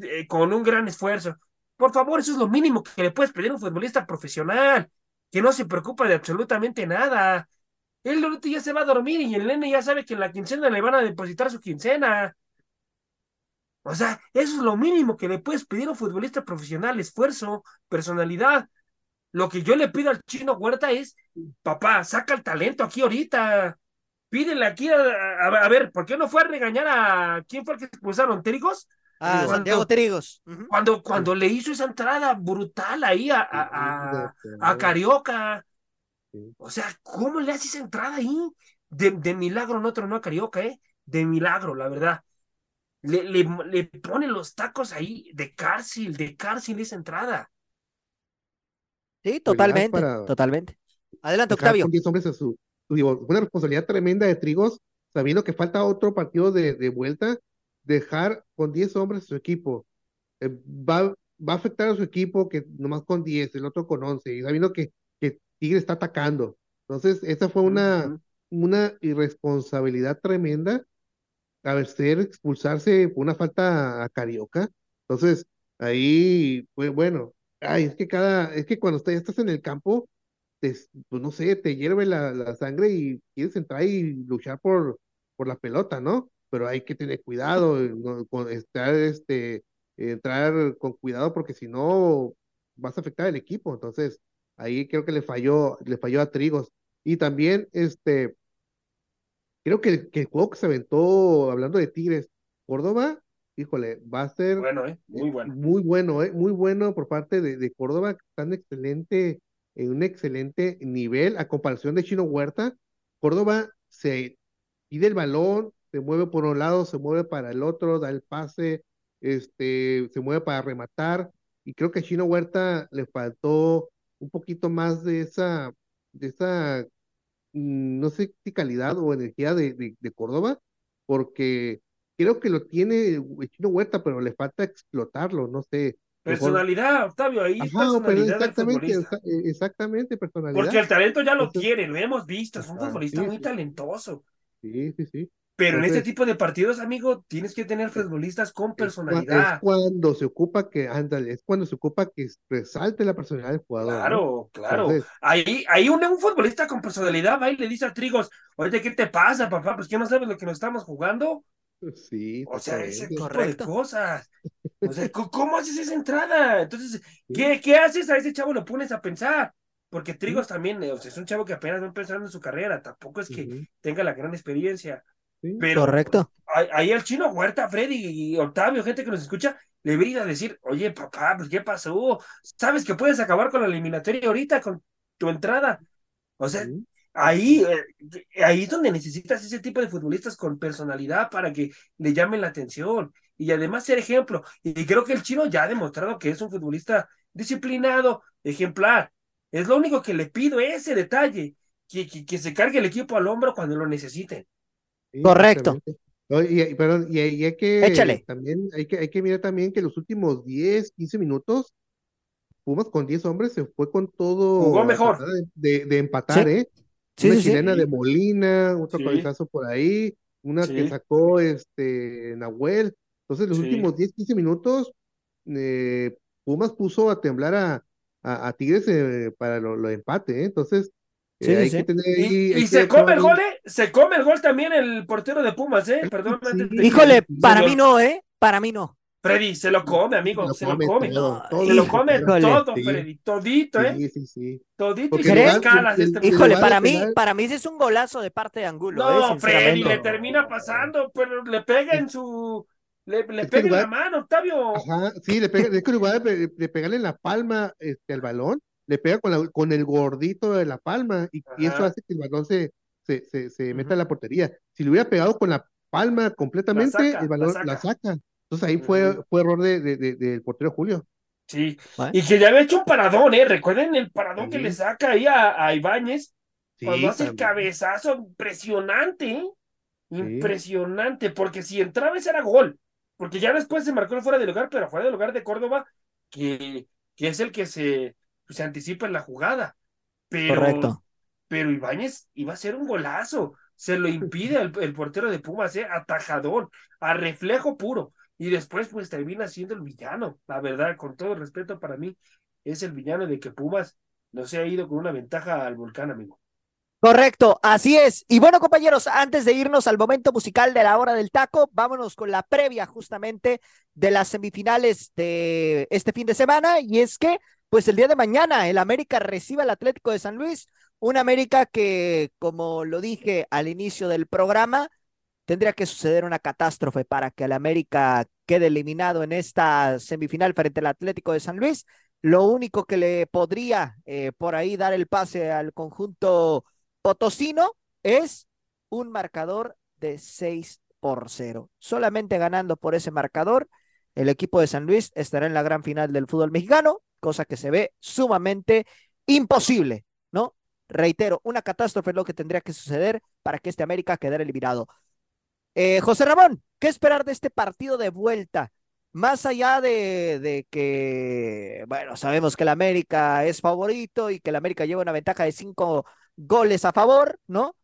eh, con un gran esfuerzo. Por favor, eso es lo mínimo que le puedes pedir a un futbolista profesional, que no se preocupa de absolutamente nada. Él ahorita ya se va a dormir y el nene ya sabe que en la quincena le van a depositar su quincena. O sea, eso es lo mínimo que le puedes pedir a un futbolista profesional, esfuerzo, personalidad. Lo que yo le pido al chino Huerta es, papá, saca el talento aquí ahorita pídele aquí a, ver, ¿por qué no fue a regañar a quién fue el que expulsaron? ¿Trigos? Ah, cuando, Santiago Trigos. Cuando, cuando le hizo esa entrada brutal ahí a, a, a Carioca. O sea, ¿cómo le hace esa entrada ahí? De, de milagro no tronó a Carioca, ¿eh? de milagro, la verdad. Le, le, le pone los tacos ahí de cárcel, de cárcel esa entrada. Sí, totalmente, totalmente. Adelante, Octavio. su, una responsabilidad tremenda de Trigos, sabiendo que falta otro partido de, de vuelta, dejar con 10 hombres su equipo. Eh, va, va a afectar a su equipo que nomás con 10, el otro con 11, y sabiendo que, que Tigre está atacando. Entonces, esa fue una, una irresponsabilidad tremenda a ser expulsarse por una falta a Carioca. Entonces, ahí, pues bueno, ay, es que cada, es que cuando estás, estás en el campo, pues no sé, te hierve la, la, sangre y quieres entrar y luchar por, por la pelota, ¿no? Pero hay que tener cuidado, con estar, este, entrar con cuidado porque si no vas a afectar al equipo. Entonces, ahí creo que le falló, le falló a Trigos. Y también, este, creo que, que el juego que se aventó, hablando de Tigres, Córdoba, híjole, va a ser bueno, ¿eh? muy bueno. Muy bueno, ¿eh? muy bueno por parte de, de Córdoba, tan excelente, en un excelente nivel a comparación de Chino Huerta. Córdoba se pide el balón, se mueve por un lado, se mueve para el otro, da el pase, este, se mueve para rematar, y creo que a Chino Huerta le faltó un poquito más de esa, de esa, mm, no sé si calidad o energía de, de, Córdoba, porque creo que lo tiene Chino Huerta, pero le falta explotarlo, no sé. Personalidad, Octavio, ahí personalidad exactamente, exactamente, personalidad. Porque el talento ya lo tiene, lo hemos visto, es un futbolista muy talentoso. Sí, sí, sí. Pero en este tipo de partidos, amigo, tienes que tener futbolistas con personalidad. Es cuando se ocupa que, ándale, es cuando se ocupa que resalte la personalidad del jugador. Claro, claro. ahí, ahí un, un, futbolista con personalidad va y le dice a Trigos, oye, ¿qué te pasa, papá? Pues que no sabes lo que nos estamos jugando. Sí, o sea, ese tipo de cosas. O sea, ¿cómo haces esa entrada? Entonces, ¿qué, ¿qué haces? A ese chavo lo pones a pensar. Porque Trigos también, o sea, es un chavo que apenas va empezando en su carrera, tampoco es que tenga la gran experiencia. Correcto. Ahí el chino Huerta, Freddy y Octavio, gente que nos escucha, le debería a decir, oye, papá, pues ¿qué pasó? Sabes que puedes acabar con la eliminatoria ahorita, con tu entrada. O sea, ahí, eh, ahí es donde necesitas ese tipo de futbolistas con personalidad para que le llamen la atención y además ser ejemplo. Y creo que el chino ya ha demostrado que es un futbolista disciplinado, ejemplar. Es lo único que le pido, ese detalle, que, que, que se cargue el equipo al hombro cuando lo necesiten. Correcto. y, perdón, y, hay que también hay que hay que mirar también que los últimos 10, 15 minutos Pumas con 10 hombres se fue con todo jugó mejor de, de empatar, ¿eh? una chilena de Molina, otro cabezazo por ahí, una que sacó este Nahuel. Entonces, los últimos 10, 15 minutos, eh, Pumas puso a temblar a, a, Tigres eh, para lo, lo empate, ¿eh? Entonces, y, se come el gol, ¿eh? Se come el gol también el portero de Pumas, ¿eh? Perdón. Híjole, para mí no, ¿eh? Para mí no. Freddy, se lo come, amigo, se lo come. se lo come todo, Freddy, todito, ¿eh? Sí, sí, sí. Todito y sin escalas. Este Híjole, para mí, para mí es un golazo de parte de Angulo. No, ¿eh? Freddy, le termina pasando, pero le pega en su... Le, le pega en la mano, Octavio. Ajá, sí, le pega, es que en lugar de, de pegarle en la palma este, al balón, le pega con, la, con el gordito de la palma y, eso hace que el balón se, se, se, meta en la portería. Si le hubiera pegado con la palma completamente, el balón la saca. Entonces ahí fue, fue error de, de, del portero Julio. Sí, y que ya había hecho un paradón, ¿eh? Recuerden el paradón que le saca ahí a, a Ibáñez cuando hace el cabezazo impresionante, ¿eh? Impresionante, porque si entraba ese era gol, porque ya después se marcó fuera de lugar, pero fuera del lugar de Córdoba, que, que es el que se, pues, se anticipa en la jugada. Pero, Correcto. Pero Ibáñez iba a ser un golazo. Se lo impide el, portero de Pumas, ¿eh? atajador, a reflejo puro. Y después, pues termina siendo el villano. La verdad, con todo respeto para mí, es el villano de que Pumas no se ha ido con una ventaja al volcán, amigo. Correcto, así es. Y bueno, compañeros, antes de irnos al momento musical de la hora del taco, vámonos con la previa justamente de las semifinales de este fin de semana. Y es que pues el día de mañana el América recibe al Atlético de San Luis, un América que, como lo dije al inicio del programa, tendría que suceder una catástrofe para que el América quede eliminado en esta semifinal frente al Atlético de San Luis. Lo único que le podría eh, por ahí dar el pase al conjunto potosino es un marcador de seis por cero. Solamente ganando por ese marcador, el equipo de San Luis estará en la gran final del fútbol mexicano, cosa que se ve sumamente imposible, ¿no? Reitero, una catástrofe es lo que tendría que suceder para que este América quedara eliminado. Eh, José Ramón, ¿qué esperar de este partido de vuelta? Más allá de, de, que, bueno, sabemos que el América es favorito y que el América lleva una ventaja de cinco goles a favor, ¿no?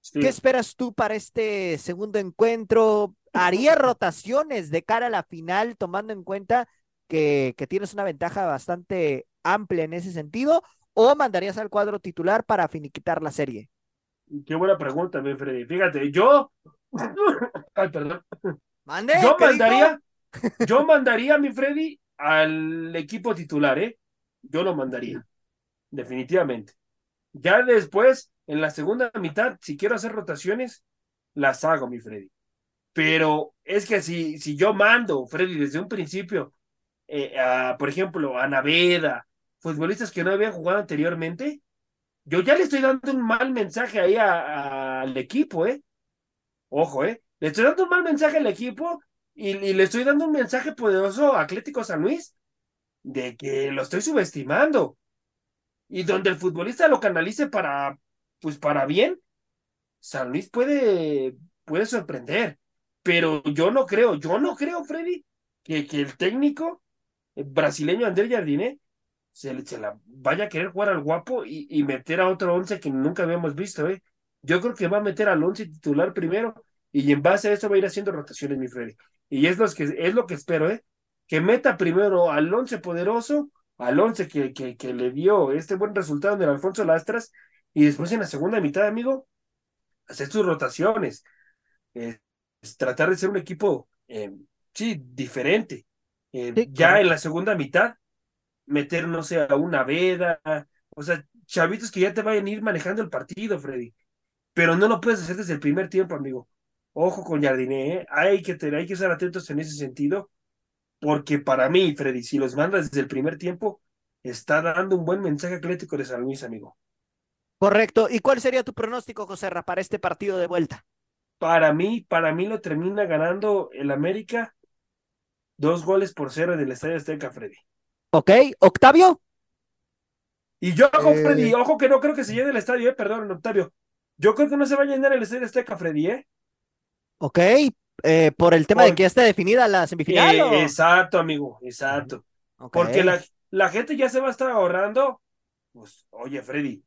Sí. ¿Qué esperas tú para este segundo encuentro? ¿Haría rotaciones de cara a la final, tomando en cuenta que, que tienes una ventaja bastante amplia en ese sentido? ¿O mandarías al cuadro titular para finiquitar la serie? Qué buena pregunta, mi Freddy. Fíjate, yo. Ay, perdón. ¿Mande? Yo mandaría, yo mandaría, mi Freddy, al equipo titular, ¿eh? Yo lo mandaría. Definitivamente. Ya después, en la segunda mitad, si quiero hacer rotaciones, las hago, mi Freddy. Pero es que si, si yo mando, Freddy, desde un principio, eh, por ejemplo, a Naveda, futbolistas que no habían jugado anteriormente, yo ya le estoy dando un mal mensaje ahí al equipo, ¿eh? Ojo, ¿eh? Le estoy dando un mal mensaje al equipo y, y, le estoy dando un mensaje poderoso a Atlético San Luis de que lo estoy subestimando. Y donde el futbolista lo canalice para, pues para bien, San Luis puede, puede sorprender. Pero yo no creo, yo no creo, Freddy, que, que el técnico brasileño André Jardine se, se, la vaya a querer jugar al guapo y, meter a otro once que nunca habíamos visto, ¿eh? Yo creo que va a meter al once titular primero y en base a eso va a ir haciendo rotaciones, mi Freddy. Y es lo que, es lo que espero, ¿eh? Que meta primero al once poderoso, al once que, que, le dio este buen resultado en el Alfonso Lastras, y después en la segunda mitad, amigo, hacer sus rotaciones. Tratar de ser un equipo, eh, sí, diferente. Eh, sí, ya claro. en la segunda mitad, meter, no sé, a una veda, o sea, chavitos que ya te vayan a ir manejando el partido, Freddy. Pero no lo puedes hacer desde el primer tiempo, amigo. Ojo con Jardiné, ¿eh? hay, que tener, hay que estar atentos en ese sentido, porque para mí, Freddy, si los mandas desde el primer tiempo, está dando un buen mensaje atlético de San Luis, amigo. Correcto. ¿Y cuál sería tu pronóstico, José Ra, para este partido de vuelta? Para mí, para mí lo termina ganando el América dos goles por cero en el Estadio Azteca, Freddy. Ok, Octavio. Y yo, ojo, eh... Freddy, ojo que no creo que se llene el estadio, eh, perdón, Octavio. Yo creo que no se va a llenar el Estadio Azteca, Freddy, ¿eh? Ok, eh, por el tema por... de que ya está definida la semifinal. Eh, ¿o? Exacto, amigo, exacto. Okay. Porque la, la gente ya se va a estar ahorrando. Pues, oye, Freddy,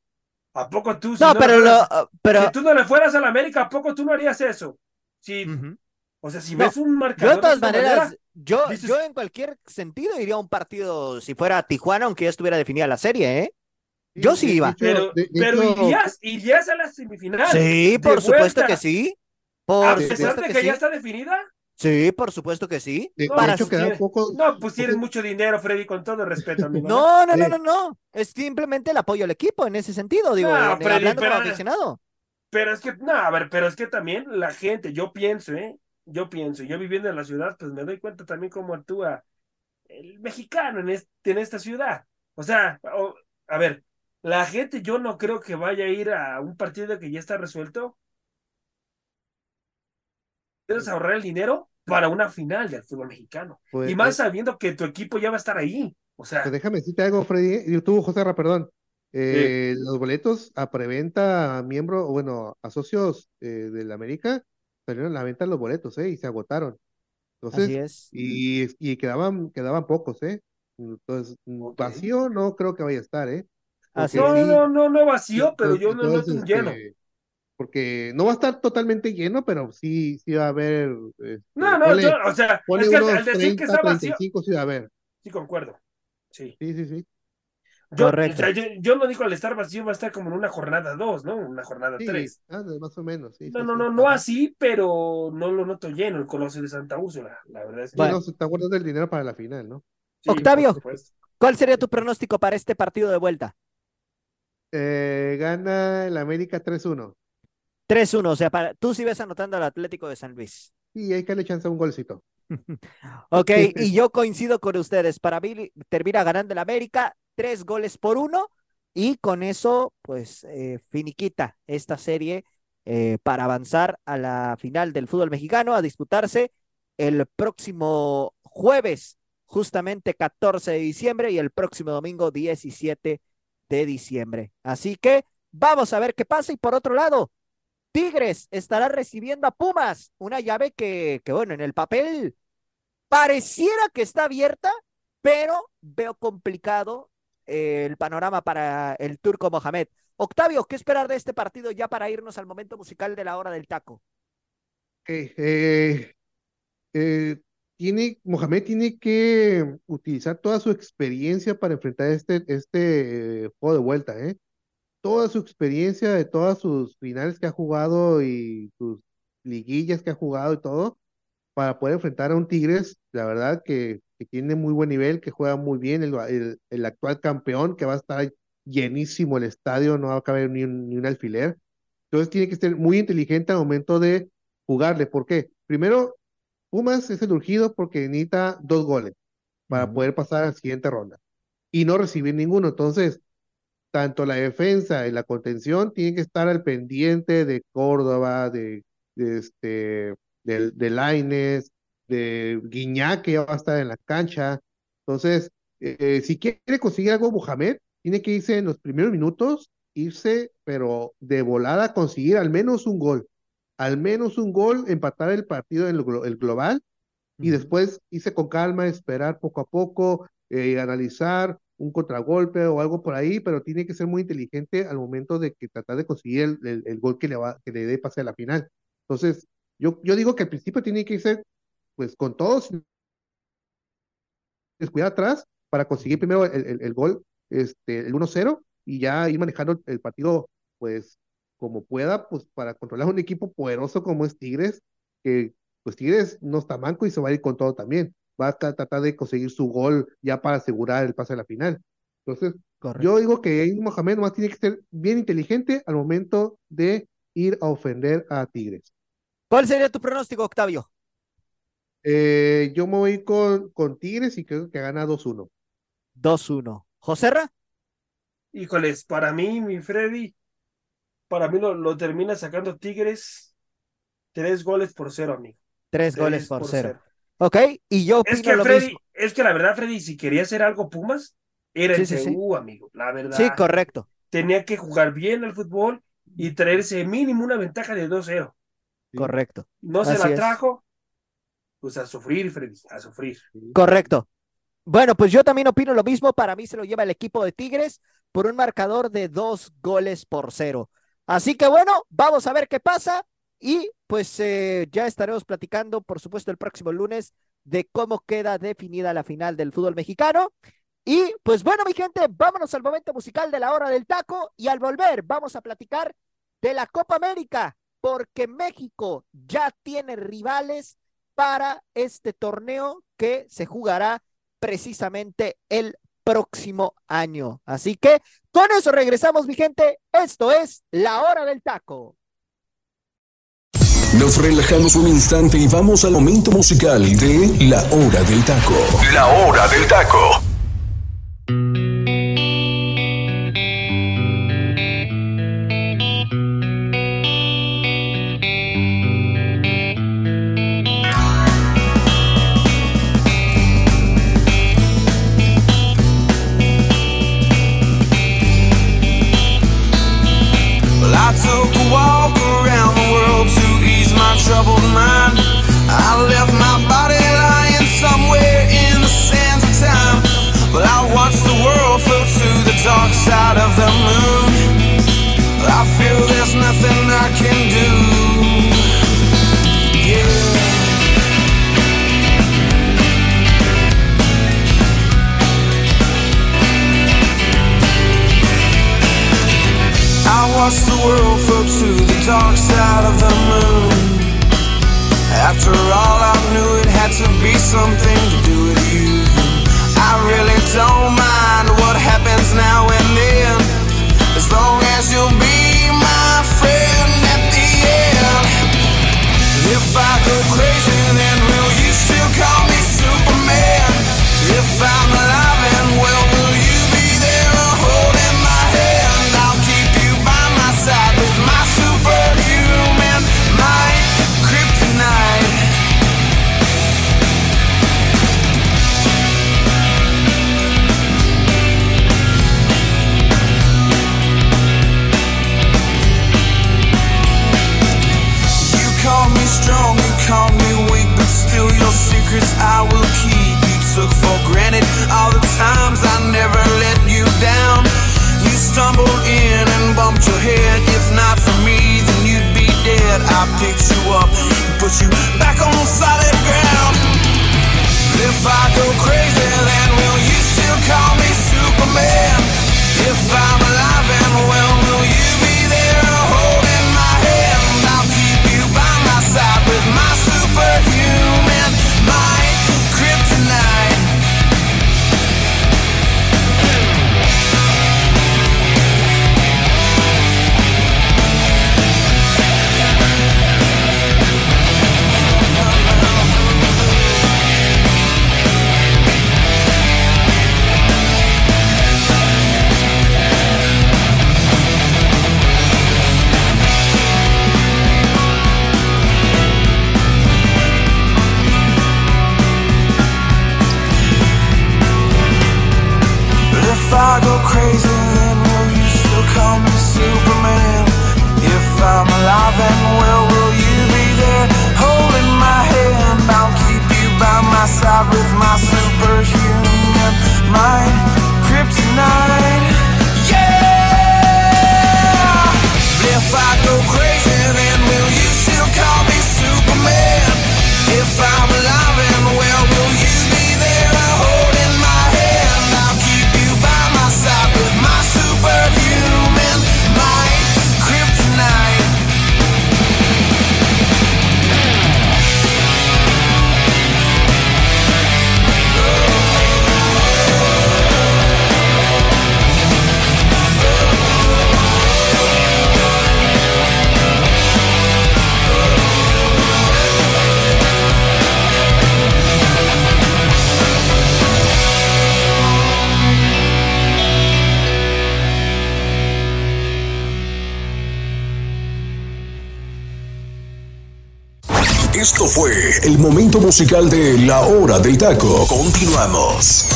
¿A poco tú? Si no, no pero, fueras, lo, pero, Si tú no le fueras a la América, ¿a poco tú no harías eso? Si, uh -huh. O sea, si no, ves un marcador. Yo, de todas de maneras, manera, yo, dices... yo en cualquier sentido iría a un partido, si fuera Tijuana, aunque ya estuviera definida la serie, ¿eh? Yo sí, iba. Pero, de, de pero irías, irías a la semifinal. Sí, por supuesto que sí. Por a pesar de que, que ya está definida. Sí, por supuesto que sí. De, Para hecho, queda poco. No, pues tienes mucho dinero, Freddy, con todo respeto, amigo. No, no, no, no, no. Es simplemente el apoyo al equipo en ese sentido, digo, no, Freddy, hablando pero, como aficionado. Pero es que, no, a ver, pero es que también la gente, yo pienso, ¿eh? Yo pienso, yo viviendo en la ciudad, pues me doy cuenta también cómo actúa el mexicano en, este, en esta ciudad. O sea, o, a ver, la gente yo no creo que vaya a ir a un partido que ya está resuelto. ¿Quieres ahorrar el dinero? para una final del fútbol mexicano. Pues, y más sabiendo que tu equipo ya va a estar ahí. O sea. Pues déjame decirte algo, Freddy. Y tú, José Ra, perdón. Eh, sí. Los boletos a preventa, a miembro, bueno, a socios eh, de la América, salieron a la venta los boletos, ¿eh? Y se agotaron. Entonces, Así es. Y, y quedaban, quedaban pocos, ¿eh? Entonces, okay. vacío no creo que vaya a estar, ¿eh? Porque no, no, no, no vacío, pero yo no noto un lleno. Este, porque no va a estar totalmente lleno, pero sí, sí va a haber. Este, no, no, ponle, yo, o sea, es que al decir 30, que está vacío. 35 sí va a haber. Sí, concuerdo. Sí, sí, sí. sí. Yo, Correcto. O sea, yo, yo, no digo al estar vacío va a estar como en una jornada 2, ¿no? Una jornada 3. Sí, ah, más o menos. Sí, no, no, no, no así, pero no lo noto lleno el Colosio de Santa Úrsula. La verdad es que. Bueno, se está guardando el dinero para la final, ¿no? Sí, Octavio, ¿cuál sería tu pronóstico para este partido de vuelta? Eh, gana el América 3-1. 3-1, o sea, para, tú sí ves anotando al Atlético de San Luis. Sí, hay que le chance un golcito. ok, y yo coincido con ustedes. Para mí termina ganando el América, tres goles por uno, y con eso, pues, eh, finiquita esta serie eh, para avanzar a la final del fútbol mexicano a disputarse el próximo jueves, justamente 14 de diciembre y el próximo domingo 17 de diciembre. Así que vamos a ver qué pasa y por otro lado, Tigres estará recibiendo a Pumas, una llave que, que bueno, en el papel pareciera que está abierta, pero veo complicado el panorama para el turco Mohamed. Octavio, ¿qué esperar de este partido ya para irnos al momento musical de la hora del taco? Eh, eh, tiene, Mohamed tiene que utilizar toda su experiencia para enfrentar este, este juego de vuelta, ¿eh? Toda su experiencia de todas sus finales que ha jugado y sus liguillas que ha jugado y todo, para poder enfrentar a un Tigres, la verdad que, tiene muy buen nivel, que juega muy bien, el, el, actual campeón, que va a estar llenísimo el estadio, no va a caber ni un, ni un alfiler. Entonces tiene que ser muy inteligente al momento de jugarle. ¿Por qué? Primero, Pumas es el urgido porque necesita dos goles para poder pasar a la siguiente ronda y no recibir ninguno. Entonces, tanto la defensa y la contención tienen que estar al pendiente de Córdoba, de, de este, de Laines, de Guiñac, que ya va a estar en la cancha. Entonces, eh, si quiere conseguir algo Mohamed, tiene que irse en los primeros minutos, irse, pero de volada, conseguir al menos un gol. Al menos un gol, empatar el partido en el, global y después irse con calma, esperar poco a poco, eh, analizar un contragolpe o algo por ahí, pero tiene que ser muy inteligente al momento de que tratar de conseguir el, el, gol que le, va, que le dé pase a la final. Entonces, yo, yo digo que al principio tiene que irse pues con todos, descuidar atrás para conseguir primero el, el, gol, este, el 1-0 y ya ir manejando el partido pues como pueda, pues para controlar un equipo poderoso como es Tigres, que pues Tigres no está manco y se va a ir con todo también. Va a tratar de conseguir su gol ya para asegurar el pase a la final. Entonces, yo digo que Mohamed más tiene que ser bien inteligente al momento de ir a ofender a Tigres. ¿Cuál sería tu pronóstico, Octavio? Eh, yo me voy con, con Tigres y creo que gana 2-1. 2-1. ¿Joserra? Híjoles, para mí, mi Freddy, para mí lo, termina sacando Tigres tres goles por cero, amigo. Tres, goles por, cero. Ok, y yo es que Freddy, es que la verdad, Freddy, si quería hacer algo Pumas, era el CU, amigo. La verdad. Sí, correcto. Tenía que jugar bien al fútbol y traerse mínimo una ventaja de 2-0. Correcto. No se la trajo, pues a sufrir, Freddy, a sufrir. Correcto. Bueno, pues yo también opino lo mismo. Para mí se lo lleva el equipo de Tigres por un marcador de dos goles por cero. Así que bueno, vamos a ver qué pasa y pues eh, ya estaremos platicando, por supuesto, el próximo lunes de cómo queda definida la final del fútbol mexicano. Y pues bueno, mi gente, vámonos al momento musical de la hora del taco y al volver vamos a platicar de la Copa América porque México ya tiene rivales para este torneo que se jugará precisamente el próximo año. Así que con eso regresamos, mi gente. Esto es La Hora del Taco. Nos relajamos un instante y vamos al momento musical de La Hora del Taco. La Hora del Taco. to be something. without you. Musical de La Hora del Taco. Continuamos.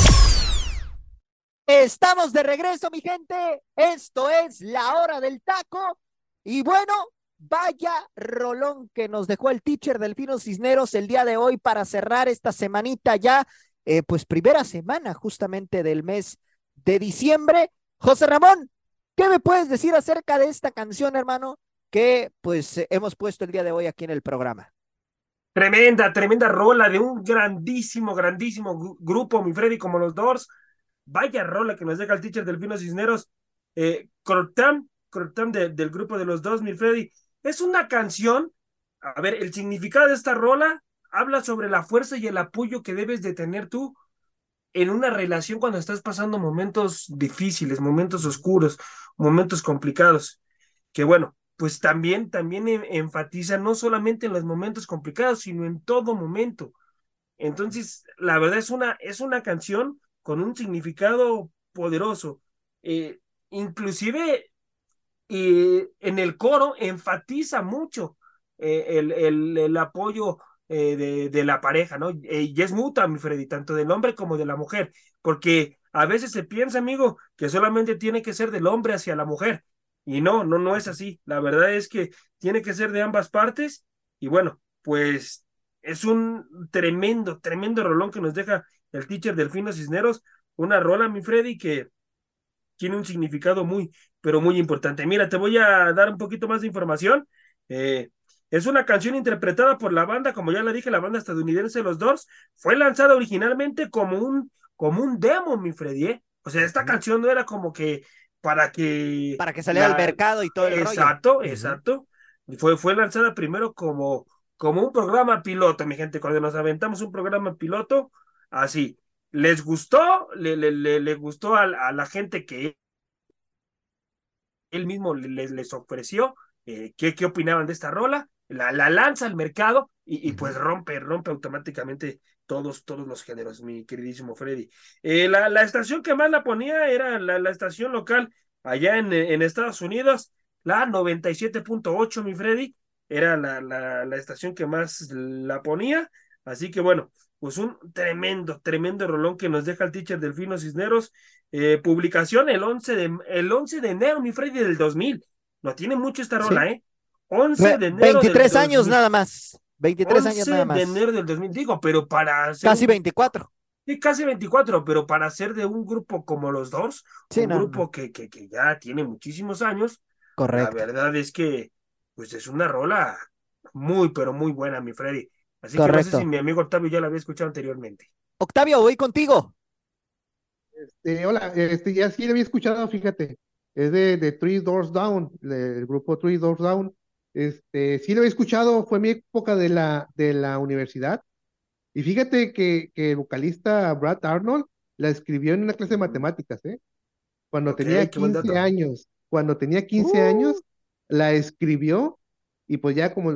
Estamos de regreso, mi gente. Esto es la hora del taco. Y bueno, vaya rolón que nos dejó el teacher Delfino Cisneros el día de hoy para cerrar esta semanita ya, eh, pues primera semana justamente del mes de diciembre. José Ramón, ¿qué me puedes decir acerca de esta canción, hermano, que pues hemos puesto el día de hoy aquí en el programa? Tremenda, tremenda rola de un grandísimo, grandísimo gru- grupo, mi Freddy, como los Doors. Vaya rola que nos deja el teacher Delfino Cisneros. Eh, Crotam, Crotam de- del grupo de los Doors, mi Freddy. Es una canción. A ver, el significado de esta rola habla sobre la fuerza y el apoyo que debes de tener tú en una relación cuando estás pasando momentos difíciles, momentos oscuros, momentos complicados. Que bueno, pues también, también en- enfatiza no solamente en los momentos complicados, sino en todo momento. Entonces, la verdad es una, es una canción con un significado poderoso. Eh, inclusive eh, en el coro enfatiza mucho eh, el, el, el apoyo eh, de, de la pareja, ¿no? Y es mutua, mi Freddy, tanto del hombre como de la mujer, porque a veces se piensa, amigo, que solamente tiene que ser del hombre hacia la mujer, y no, no, no es así. La verdad es que tiene que ser de ambas partes, y bueno, pues es un tremendo, tremendo rolón que nos deja el teacher Delfino Cisneros, una rola, mi Freddy, que tiene un significado muy, pero muy importante. Mira, te voy a dar un poquito más de información. Eh, es una canción interpretada por la banda, como ya le dije, la banda estadounidense Los Doors. Fue lanzada originalmente como un, como un demo, mi Freddy. ¿eh? O sea, esta canción no era como que para que... Para que saliera la- al mercado y todo el rollo. Exacto, exacto. Fue, fue lanzada primero como, como un programa piloto, mi gente. Cuando nos aventamos un programa piloto, así. Les gustó, le, le, le, le gustó a, a la gente que él mismo les, les ofreció eh, qué, qué opinaban de esta rola, la, la lanza al mercado y, y pues rompe, rompe automáticamente todos, todos los géneros, mi queridísimo Freddy. Eh, la, la estación que más la ponía era la, la estación local allá en, en Estados Unidos, la 97.8, mi Freddy, era la, la, la estación que más la ponía, así que bueno, pues un tremendo, tremendo rolón que nos deja el teacher Delfino Cisneros, eh, publicación el 11 de, el 11 de enero, mi Freddy, del 2000. No tiene mucho esta rola, Sí. ¿eh? 11 de enero. 23 del años 2000. nada más. 23 años 11 nada más. de enero del 2000, digo, pero para ser Casi un- 24. Sí, casi 24, pero para ser de un grupo como los Doors, Sí, un no, grupo no. Que, que, que ya tiene muchísimos años, la Correcto. verdad es que, pues es una rola muy, pero muy buena, mi Freddy. Así que no Correcto. sé si mi amigo Octavio ya la había escuchado anteriormente. Octavio, voy contigo. Este, hola, este, ya sí lo había escuchado, fíjate. Es de, de Three Doors Down, del grupo Three Doors Down. Este, sí lo había escuchado, fue mi época de la, de la universidad. Y fíjate que, que el vocalista Brad Arnold la escribió en una clase de matemáticas, ¿eh? Cuando tenía qué buen 15 dato. años. Cuando tenía 15 años, la escribió y pues ya como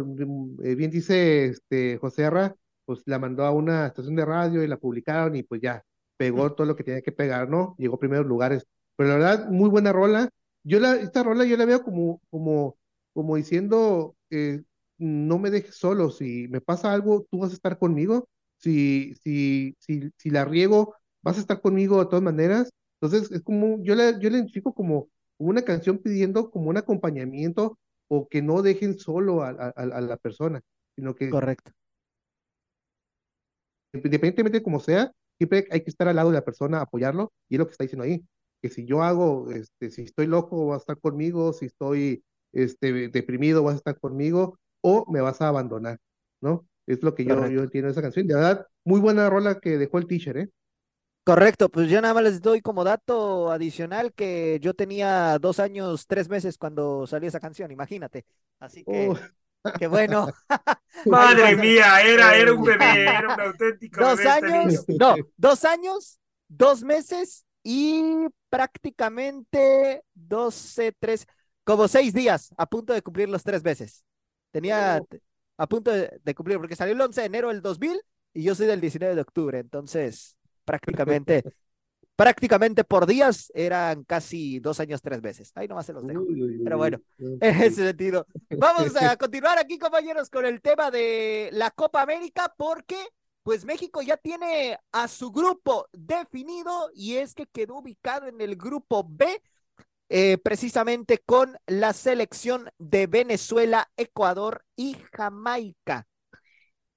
eh, bien dice este José Arra, pues la mandó a una estación de radio y la publicaron y pues ya pegó todo lo que tenía que pegar, ¿no? Llegó a primeros lugares. Pero la verdad, muy buena rola. Yo la, esta rola yo la veo como, como, como diciendo, eh, no me dejes solo, si me pasa algo, tú vas a estar conmigo. Si, si, si, si la riego, vas a estar conmigo de todas maneras. Entonces, es como, yo la, yo la identifico como, una canción pidiendo como un acompañamiento o que no dejen solo a, a, a la persona, sino que Correcto. independientemente de como sea, siempre hay que estar al lado de la persona, apoyarlo, y es lo que está diciendo ahí, que si yo hago, este, si estoy loco, vas a estar conmigo, si estoy este, deprimido, vas a estar conmigo, o me vas a abandonar, ¿no? Es lo que yo, Correcto. yo entiendo de esa canción. De verdad, muy buena rola que dejó el teacher, ¿eh? Correcto, pues yo nada más les doy como dato adicional que yo tenía dos años, tres meses cuando salió esa canción, imagínate. Así que, Oh, que bueno. Madre mía, era, era un bebé, era un auténtico Dos bebé este años, no, dos años, dos meses y prácticamente 12, tres, como seis días a punto de cumplir los tres meses. Tenía a punto de, de cumplir, porque salió el 11 de enero del 2000 y yo soy del 19 de octubre, entonces prácticamente, prácticamente por días eran casi dos años, tres meses. Ahí nomás se los dejo. Pero bueno. En ese sentido. Vamos a continuar aquí, compañeros, con el tema de la Copa América, porque pues México ya tiene a su grupo definido y es que quedó ubicado en el grupo B, eh, precisamente con la selección de Venezuela, Ecuador y Jamaica.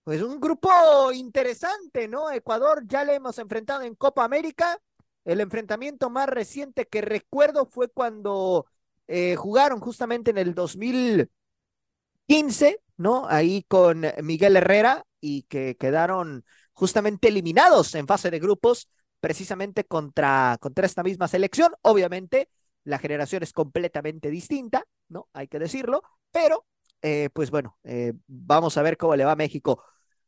Pues un grupo interesante, ¿no? Ecuador ya le hemos enfrentado en Copa América. El enfrentamiento más reciente que recuerdo fue cuando eh, jugaron justamente en el 2015, ¿no? Ahí con Miguel Herrera y que quedaron justamente eliminados en fase de grupos, precisamente contra, contra esta misma selección. Obviamente, la generación es completamente distinta, ¿no? Hay que decirlo, pero eh, pues bueno, eh, vamos a ver cómo le va a México.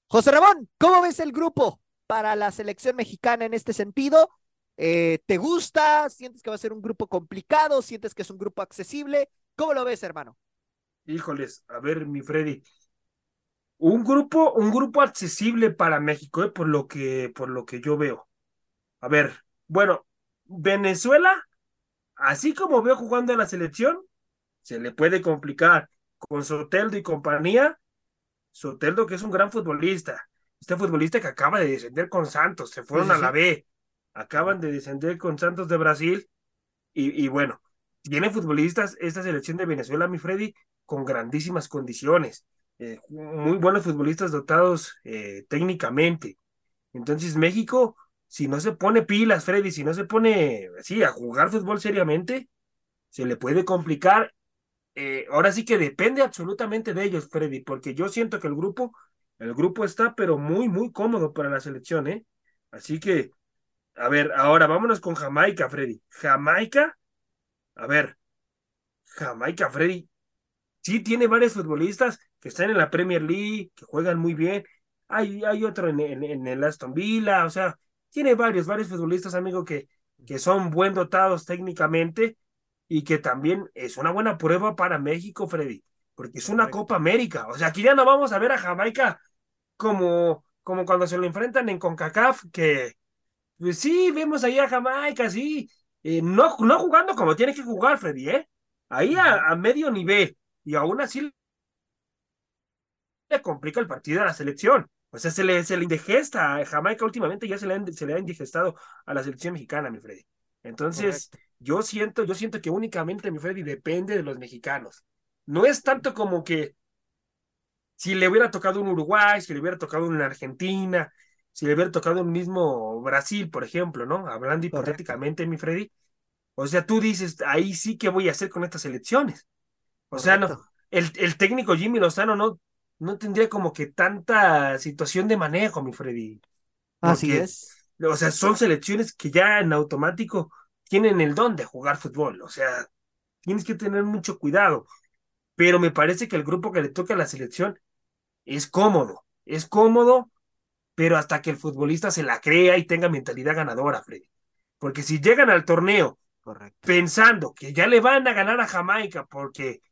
José Ramón, ¿cómo ves el grupo para la selección mexicana en este sentido? Eh, ¿Te gusta? ¿Sientes que va a ser un grupo complicado? ¿Sientes que es un grupo accesible? ¿Cómo lo ves, hermano? Híjoles, a ver, mi Freddy. Un grupo, un grupo accesible para México, por lo que, por lo que yo veo. A ver, bueno, Venezuela, así como veo jugando a la selección, se le puede complicar con Soteldo y compañía. Soteldo, que es un gran futbolista, este futbolista que acaba de descender con Santos, se fueron Sí, sí, a la. B, acaban de descender con Santos de Brasil, y, y bueno, tiene futbolistas esta selección de Venezuela, mi Freddy, con grandísimas condiciones, eh, muy buenos futbolistas dotados eh, técnicamente. Entonces México, si no se pone pilas, Freddy, si no se pone así a jugar fútbol seriamente, se le puede complicar. Eh, ahora sí que depende absolutamente de ellos, Freddy, porque yo siento que el grupo, el grupo está, pero muy, muy cómodo para la selección, ¿eh? Así que, a ver, ahora vámonos con Jamaica, Freddy. Jamaica, a ver, Jamaica, Freddy, sí tiene varios futbolistas que están en la Premier League, que juegan muy bien. Hay, hay otro en, en, en el Aston Villa, o sea, tiene varios, varios futbolistas, amigo, que, que son buen dotados técnicamente y que también es una buena prueba para México, Freddy, porque es una Correcto. Copa América. O sea, aquí ya no vamos a ver a Jamaica como, como cuando se lo enfrentan en CONCACAF, que pues sí, vemos ahí a Jamaica, sí, eh, no, no jugando como tiene que jugar, Freddy, ¿eh? Ahí a, a medio nivel, y aún así le complica el partido a la selección. O sea, se le, se le indigesta a Jamaica últimamente, ya se le, han- se le ha indigestado a la selección mexicana, mi Freddy. Entonces, yo siento, yo siento que únicamente, mi Freddy, depende de los mexicanos. No es tanto como que si le hubiera tocado un Uruguay, si le hubiera tocado una Argentina, si le hubiera tocado un mismo Brasil, por ejemplo, ¿no? Hablando Correcto. hipotéticamente, mi Freddy. O sea, tú dices, ahí sí que voy a hacer con estas elecciones. O sea, no, el, el técnico Jimmy Lozano no, no tendría como que tanta situación de manejo, mi Freddy. Así Porque, es. O sea, son selecciones que ya en automático tienen el don de jugar fútbol. O sea, tienes que tener mucho cuidado. Pero me parece que el grupo que le toca a la selección es cómodo. Es cómodo, pero hasta que el futbolista se la crea y tenga mentalidad ganadora, Freddy. Porque si llegan al torneo Correcto. pensando que ya le van a ganar a Jamaica porque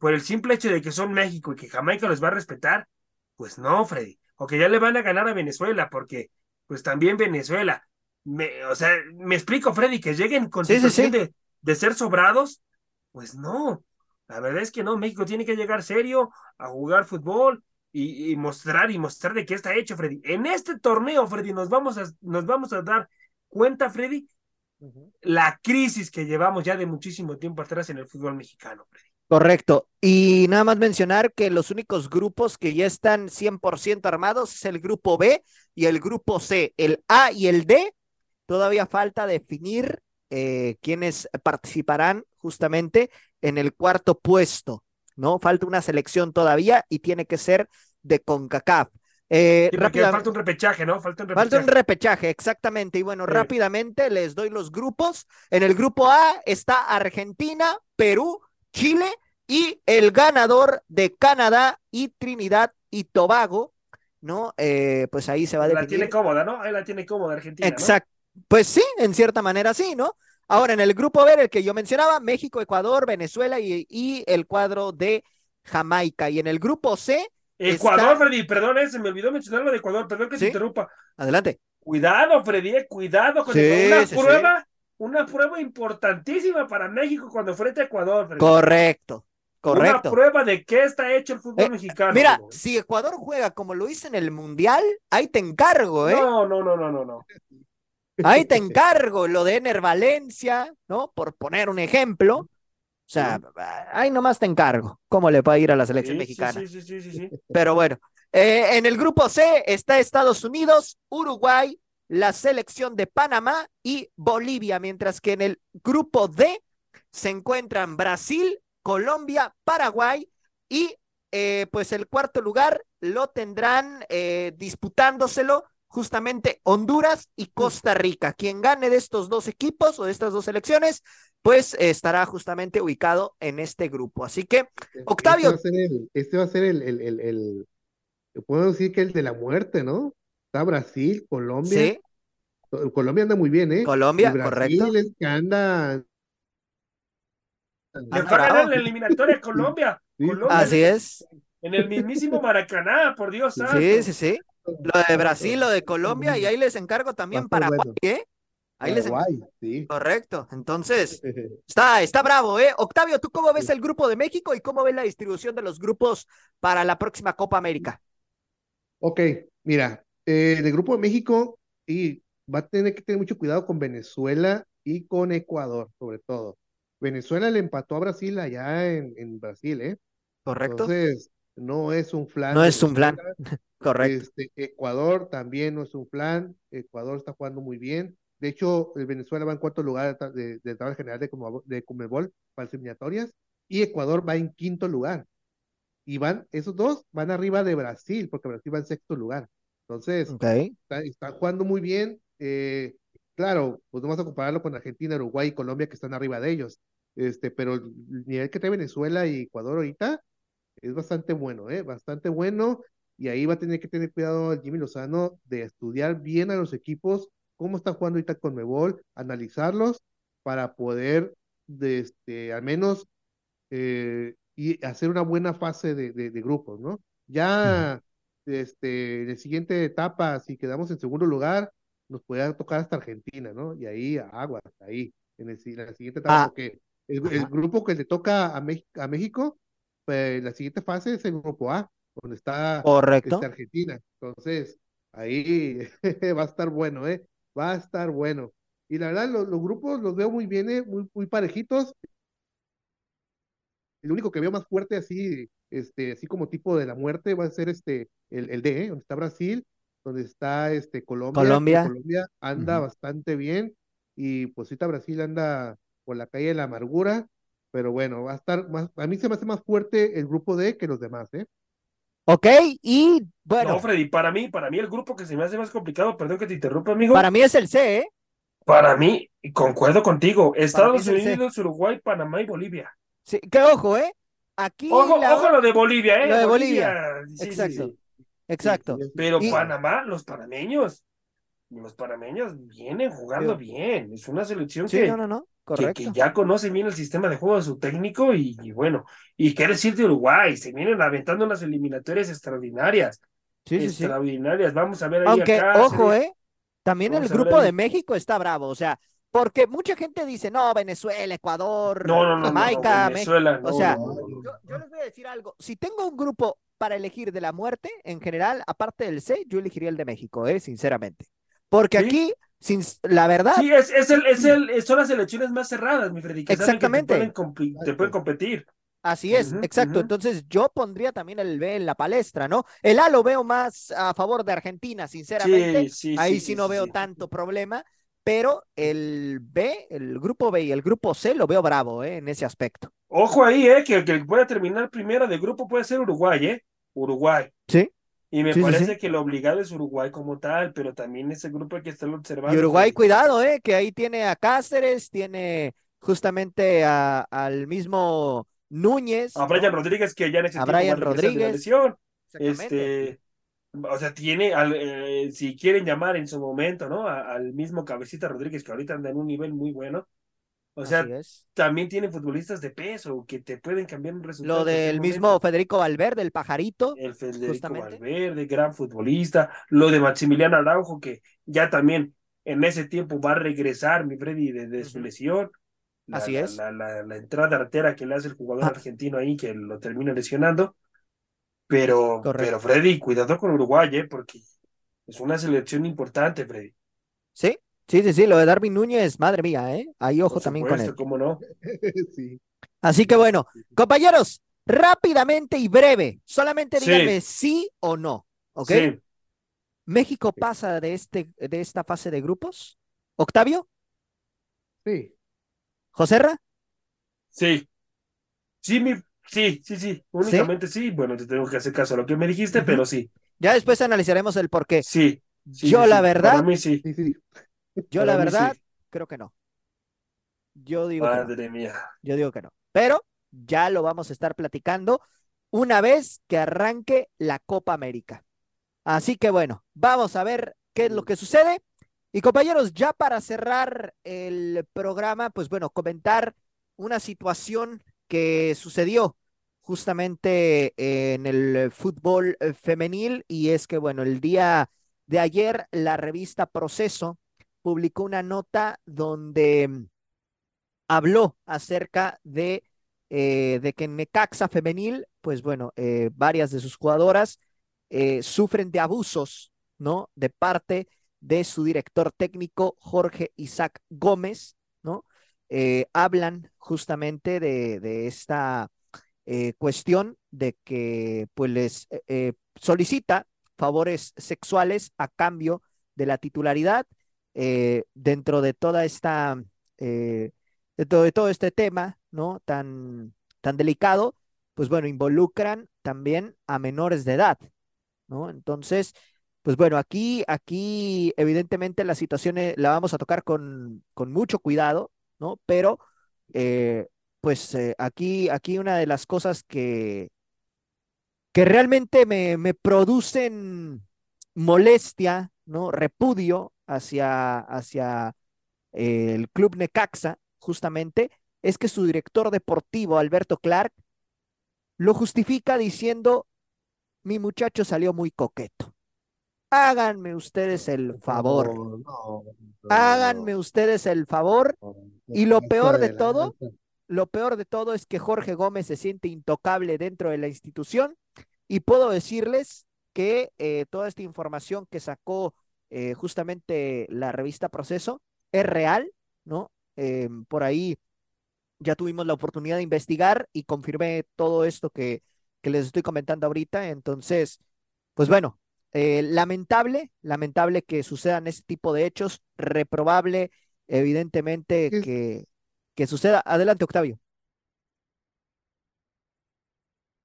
por el simple hecho de que son México y que Jamaica los va a respetar, pues no, Freddy. O que ya le van a ganar a Venezuela porque pues también Venezuela. Me, o sea, me explico, Freddy, que lleguen con Sí, situación sí. De, de ser sobrados, pues no. La verdad es que no, México tiene que llegar serio a jugar fútbol y, y mostrar y mostrar de qué está hecho, Freddy. En este torneo, Freddy, nos vamos a, nos vamos a dar cuenta, Freddy, la crisis que llevamos ya de muchísimo tiempo atrás en el fútbol mexicano, Freddy. Correcto. Y nada más mencionar que los únicos grupos que ya están 100% armados es el grupo B y el grupo C. El A y el D todavía falta definir eh, quiénes participarán justamente en el cuarto puesto, ¿no? Falta una selección todavía y tiene que ser de CONCACAF. Eh, Sí, porque rápida- falta un repechaje, ¿no? Falta un repechaje. Falta un repechaje, exactamente. Y bueno, Sí. rápidamente les doy los grupos. En el grupo A está Argentina, Perú, Chile y el ganador de Canadá y Trinidad y Tobago, ¿no? Eh, pues ahí se va a la definir. tiene cómoda, ¿no? Ahí la tiene cómoda Argentina, ¿no? Exacto. Pues sí, en cierta manera sí, ¿no? Ahora, en el grupo B, el que yo mencionaba, México, Ecuador, Venezuela y, y el cuadro de Jamaica. Y en el grupo C, Ecuador, está- Freddy, perdón, eh, se me olvidó mencionar lo de Ecuador, perdón que Sí. se interrumpa. adelante. Cuidado, Freddy, eh, cuidado con Sí. Una sí, prueba, una prueba importantísima para México cuando enfrenta a Ecuador, Freddy. Correcto, Una correcto. prueba de qué está hecho el fútbol Eh, mexicano. Mira, si Ecuador juega como lo hizo en el Mundial, ahí te encargo, ¿eh? No, no, no, no, no, no. Ahí te encargo lo de Ener Valencia, ¿no? Por poner un ejemplo. O sea, ahí nomás te encargo cómo le va a ir a la selección Sí, mexicana. Sí, sí, sí, sí, sí. Pero bueno, eh, en el grupo C está Estados Unidos, Uruguay, la selección de Panamá y Bolivia, mientras que en el grupo D se encuentran Brasil, Colombia, Paraguay y eh, pues el cuarto lugar lo tendrán eh, disputándoselo justamente Honduras y Costa Rica. Quien gane de estos dos equipos o de estas dos selecciones, pues estará justamente ubicado en este grupo. Así que, Octavio. Este va a ser el, este va a ser el, el, el, el- puedo decir que el de la muerte, ¿no? Está Brasil, Colombia. sí, Colombia anda muy bien, ¿eh? Colombia, Brasil correcto. es que anda. Le va a ganar la eliminatoria a Colombia. Sí. Colombia Así es. En el mismísimo Maracaná, por Dios santo. Sí, sí, sí. Lo de Brasil, lo de Colombia, y ahí les encargo también Paraguay, bueno. ¿eh? Ahí les sí. Correcto. Entonces, está, está bravo, ¿eh? Octavio, ¿tú cómo ves el grupo de México y cómo ves la distribución de los grupos para la próxima Copa América? Ok, mira, eh, del Grupo de México, y va a tener que tener mucho cuidado con Venezuela y con Ecuador, sobre todo. Venezuela le empató a Brasil allá en, en Brasil, ¿eh? ¿Correcto? Entonces, no es un flan. No es un. Venezuela. Correcto. Este, Ecuador también no es un plan. Ecuador está jugando muy bien. De hecho, el Venezuela va en cuarto lugar de, de, tabla general de, de Conmebol para las eliminatorias y Ecuador va en quinto lugar. Y van, esos dos van arriba de Brasil, porque Brasil va en sexto lugar. Entonces, Ok. está- están jugando muy bien. eh, claro, pues no vamos a compararlo con Argentina, Uruguay y Colombia que están arriba de ellos. Este, pero el nivel que trae Venezuela y Ecuador ahorita es bastante bueno, ¿eh? Bastante bueno. Y ahí va a tener que tener cuidado el Jimmy Lozano de estudiar bien a los equipos, cómo está jugando ahorita con Mebol, analizarlos para poder, de este, al menos, eh, y hacer una buena fase de, de, de grupos, ¿no? Ya, este, en la siguiente etapa, si quedamos en segundo lugar, nos puede tocar hasta Argentina, ¿no? Y ahí, aguas, ahí, en, el en la siguiente etapa, Ah. porque el, el grupo que le toca a, Mex- a México, pues, la siguiente fase es el grupo A, donde está Correcto. este, Argentina. Entonces, ahí va a estar bueno, ¿eh? Va a estar bueno. Y la verdad, los, los grupos los veo muy bien, ¿eh? Muy, muy parejitos. El único que veo más fuerte así, este, así como tipo de la muerte va a ser este, el, el D, ¿eh? Donde está Brasil, donde está este, Colombia. Colombia. Colombia anda bastante bien. Y pues ahorita Brasil anda por la calle de la amargura. Pero bueno, va a estar más, a mí se me hace más fuerte el grupo D que los demás, ¿eh? ¿Ok? Y bueno, No, Freddy, para mí, para mí el grupo que se me hace más complicado, perdón que te interrumpa, amigo. para mí es el C, ¿eh? Para mí, concuerdo contigo, Estados. Unidos, Uruguay, Panamá y Bolivia. Sí, que ojo, ¿eh? Aquí Ojo, la- ojo lo de Bolivia, ¿eh? Lo de Bolivia. Sí, sí, Exacto. sí. Exacto. Pero Y- Panamá, los panameños, los panameños vienen jugando bien. Es una selección Sí, que, no, no, no, que, correcto. que ya conoce bien el sistema de juego de su técnico y, y bueno, y qué decir de Uruguay, se vienen aventando unas eliminatorias extraordinarias, Sí, sí, sí. extraordinarias. Vamos a ver ahí Aunque, acá. ojo, ¿eh? También el grupo de México está bravo, o sea, porque mucha gente dice, no, Venezuela, Ecuador, No, no, no, no, Jamaica. Venezuela, O no, sea, no, no, no. Yo, yo les voy a decir algo. Si tengo un grupo para elegir de la muerte, en general, aparte del C, yo elegiría el de México, eh, sinceramente. Porque Sí. aquí, sin, la verdad, Sí, es, es el, es el, son las elecciones más cerradas, mi Freddy, que saben que te Exactamente. pueden, te pueden competir. así es, Ujú, exacto. ujú. Entonces, yo pondría también el B en la palestra, ¿no? El A lo veo más a favor de Argentina, sinceramente. Sí, sí, Ahí sí, sí, sí, no sí, veo sí. tanto problema, pero el B, el grupo B y el grupo C lo veo bravo, eh, en ese aspecto. Ojo ahí, eh, que el que puede terminar primero de grupo puede ser Uruguay, eh. Uruguay. Sí. Y me Sí, parece sí. que lo obligado es Uruguay como tal, pero también ese grupo hay que estarlo observando. Y Uruguay, cuidado, eh, que ahí tiene a Cáceres, tiene justamente a- al mismo Núñez. A Brian ¿no? Rodríguez, que ya en ese A tiempo va Brian regresar de la Rodríguez. lesión. Este, o sea, tiene, al, eh, si quieren llamar en su momento, ¿no? A- al mismo Cabecita Rodríguez, que ahorita anda en un nivel muy bueno. O sea, también tiene futbolistas de peso que te pueden cambiar un resultado. Lo del mismo. Federico Valverde, el pajarito. El Federico justamente. Valverde, gran futbolista. Lo de Maximiliano Araujo, que ya también en ese tiempo va a regresar, mi Freddy, de, de su lesión. La, Así es. La, la- la entrada artera que le hace el jugador Ah. argentino ahí, que lo termina lesionando. Pero, Correcto. pero Freddy, cuidado con Uruguay, ¿eh? porque es una selección importante, Freddy. Sí, sí, sí, sí, lo de Darwin Núñez, madre mía, ¿eh? Ahí ojo Por también con él. ¿cómo no? Sí. Así que bueno, compañeros, rápidamente y breve, solamente Sí. díganme sí o no, ¿ok? Sí, ¿México pasa de, este, de esta fase de grupos? ¿Octavio? Sí. ¿Joserra? sí. Sí, mi, sí, sí, sí. Únicamente sí. Bueno, te tengo que hacer caso a lo que me dijiste, pero sí. Ya después analizaremos el por qué. Sí. sí, Yo sí, la sí. verdad, Para mí sí. Yo la para verdad, sí. creo que no. Yo digo que no. Madre mía. Yo digo que no. Pero ya lo vamos a estar platicando una vez que arranque la Copa América. Así que bueno, vamos a ver qué es lo que sucede. Y compañeros, ya para cerrar el programa, pues bueno, comentar una situación que sucedió justamente en el fútbol eh, femenil y es que bueno, el día de ayer la revista Proceso publicó una nota donde mm, habló acerca de, eh, de que en Necaxa femenil, pues bueno, eh, varias de sus jugadoras eh, sufren de abusos, ¿no? De parte de su director técnico, Jorge Isaac Gómez, ¿no? Eh, hablan justamente de, de esta eh, cuestión de que pues les eh, eh, solicita favores sexuales a cambio de la titularidad eh, dentro de toda esta de todo, de todo este tema, ¿no? Tan, tan delicado, pues bueno, involucran también a menores de edad, ¿no? Entonces, pues bueno, aquí, aquí evidentemente la situación la vamos a tocar con, con mucho cuidado, ¿no? Pero, eh, pues eh, aquí, aquí una de las cosas que, que realmente me, me producen molestia, ¿no? Repudio hacia, hacia el club Necaxa, justamente, es que su director deportivo, Alberto Clark, lo justifica diciendo, mi muchacho salió muy coqueto. Háganme ustedes el favor, No, no, no, háganme ustedes el favor. Y lo peor de todo, Lo peor de todo es que Jorge Gómez se siente intocable dentro de la institución y puedo decirles que eh, toda esta información que sacó eh, justamente la revista Proceso es real, ¿no? Eh, por ahí ya tuvimos la oportunidad de investigar y confirmé todo esto que, que les estoy comentando ahorita. Entonces, pues bueno, eh, lamentable, lamentable que sucedan este tipo de hechos, reprobable, evidentemente, que, que suceda. Adelante, Octavio.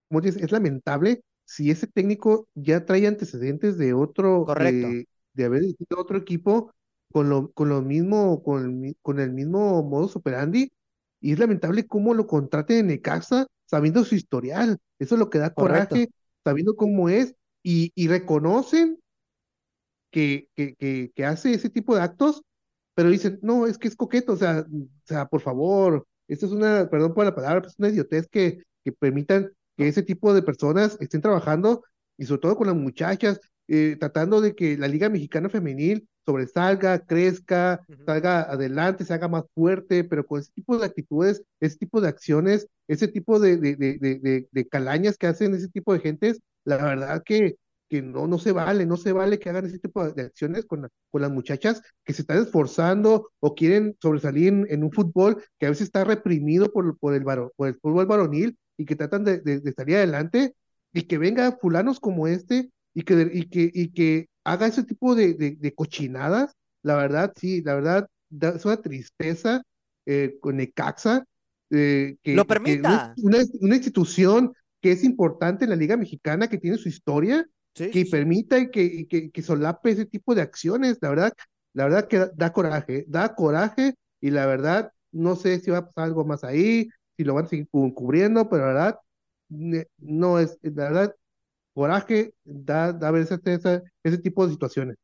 como dices, es lamentable si ese técnico ya trae antecedentes de otro, Correcto. de, de haber dirigido otro equipo con lo, con lo mismo, con el, mi- con el mismo modus operandi, y es lamentable cómo lo contraten en Necaxa sabiendo su historial. Eso es lo que da Correcto. coraje, sabiendo cómo es, y, y reconocen que, que, que, que hace ese tipo de actos, pero dicen, no, es que es coqueto, o sea, o sea, por favor, esto es una, perdón por la palabra, pero es una idiotez que, que permitan que ese tipo de personas estén trabajando, y sobre todo con las muchachas, eh, tratando de que la Liga Mexicana Femenil sobresalga, crezca, salga adelante, se haga más fuerte, pero con ese tipo de actitudes, ese tipo de acciones, ese tipo de, de, de, de, de- de calañas que hacen ese tipo de gentes, la verdad que, que no, no se vale, no se vale que hagan ese tipo de acciones con, la- con las muchachas que se están esforzando o quieren sobresalir en, en un fútbol que a veces está reprimido por, por, el, varo- por el fútbol varonil y que tratan de, de- de salir adelante y que venga fulanos como este y que, y que, y que haga ese tipo de, de, cochinadas, la verdad, sí, la verdad, da- es una tristeza eh, con Necaxa, eh, que, Lo que una, permita. una, una institución que es importante en la Liga Mexicana, que tiene su historia, Sí, que sí, permita y que, y que, que solape ese tipo de acciones, la verdad, la verdad que da, da coraje, da coraje y la verdad, no sé si va a pasar algo más ahí, si lo van a seguir cu- cubriendo, pero la verdad, no es, la verdad, coraje da, da ver ese, ese, ese tipo de situaciones.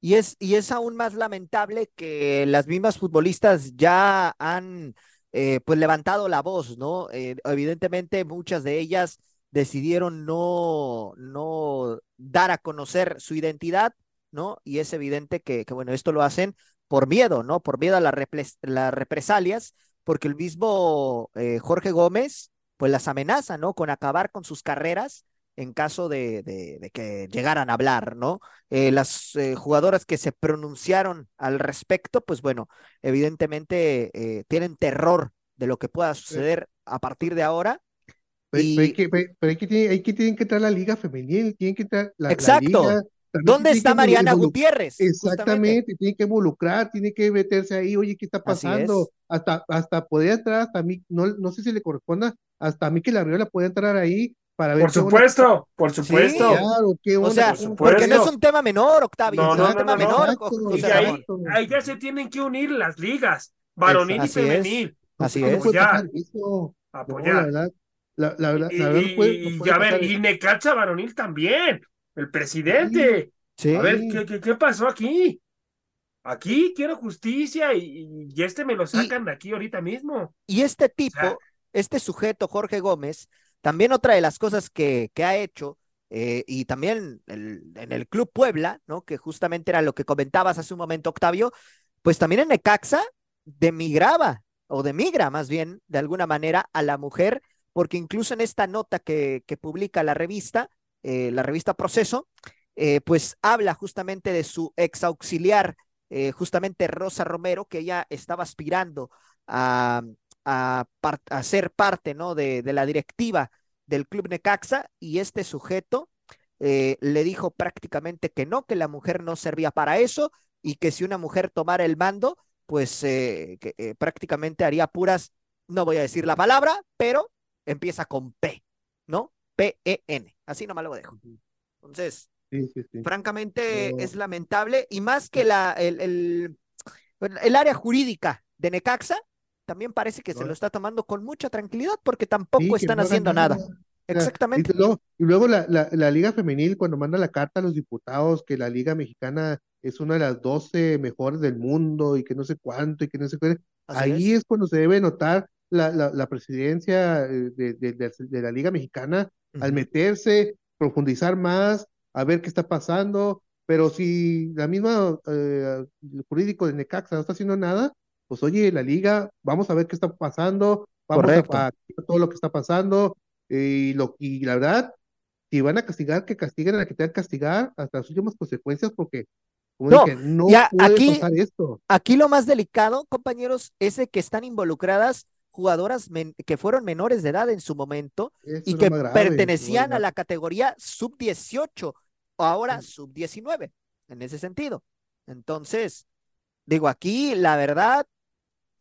Y es, y es aún más lamentable que las mismas futbolistas ya han eh, pues levantado la voz, ¿no? Eh, evidentemente muchas de ellas decidieron no, no dar a conocer su identidad, ¿no? Y es evidente que, que, bueno, esto lo hacen por miedo, ¿no? Por miedo a las, repres- las represalias, porque el mismo eh, Jorge Gómez, pues las amenaza, ¿no? Con acabar con sus carreras en caso de, de, de que llegaran a hablar, ¿no? Eh, las eh, jugadoras que se pronunciaron al respecto, pues bueno, evidentemente tienen terror de lo que pueda suceder a partir de ahora. Pero, pero hay que, pero, pero hay que, hay que tienen que entrar la liga femenil, tienen que entrar la, la exacto, liga. también ¿dónde está Mariana Gutiérrez? Justamente. Exactamente, tiene que involucrar, tiene que meterse ahí, oye, ¿qué está pasando? es. Hasta, hasta podría entrar hasta mí, no, no sé si le corresponda, hasta a mí que la Riola puede entrar ahí para ver Por onda, supuesto, por Sí. supuesto. claro, qué O sea, por porque no es un tema menor, Octavio, No, no, es un no, tema no, no. menor, Exacto, ahí, ya se tienen que unir las ligas, varonil y Así es. femenil. Así es. Apoyar, eso, la apoyar. verdad, la, la verdad, Y, la verdad puede, y- puede a ver, y. Necaxa varonil también, el presidente. Sí. A ver, Sí. ¿qué, qué, qué pasó aquí? Aquí quiero justicia y, y este me lo sacan de aquí ahorita mismo. Y este tipo, este sujeto, Jorge Gómez, también otra de las cosas que, que ha hecho, eh, y también el- en el Club Puebla, ¿no? Que justamente era lo que comentabas hace un momento, Octavio, pues también en Necaxa demigraba, o demigra más bien, de alguna manera, a la mujer, porque incluso en esta nota que, que publica la revista, eh, la revista Proceso, eh, pues habla justamente de su ex auxiliar, eh, justamente Rosa Romero, que ella estaba aspirando a, a, ser parte ¿no? de, de la directiva del Club Necaxa y este sujeto le dijo prácticamente que no, que la mujer no servía para eso y que si una mujer tomara el mando, pues que, prácticamente haría puras, no voy a decir la palabra, pero empieza con P, ¿no? P-E-N, así nomás lo dejo. Entonces, Sí, sí, sí. francamente es lamentable y más que la, el, el, el área jurídica de Necaxa, también parece que se lo está tomando con mucha tranquilidad porque tampoco están no haciendo nada. Exactamente. Y luego, y luego la, la, la Liga Femenil, cuando manda la carta a los diputados que la Liga Mexicana es una de las 12 mejores del mundo y que no sé cuánto y que no sé qué, ahí es. es cuando se debe notar la, la, la presidencia eh, de, de, de, de la Liga Mexicana al meterse, profundizar más, a ver qué está pasando, pero si la misma eh, el jurídico de Necaxa no está haciendo nada, pues oye, la Liga, vamos a ver qué está pasando, vamos Correcto. a, a todo lo que está pasando, y, lo, y la verdad, si van a castigar, que castiguen a la que tengan que castigar hasta las últimas consecuencias, porque, como No, dije, no ya puede aquí- pasar esto. Aquí lo más delicado, compañeros, es de que están involucradas jugadoras que fueron menores de edad en su momento Eso y que grave, pertenecían a la categoría sub-18 o ahora Mm. sub-19, en ese sentido. Entonces, digo, aquí la verdad,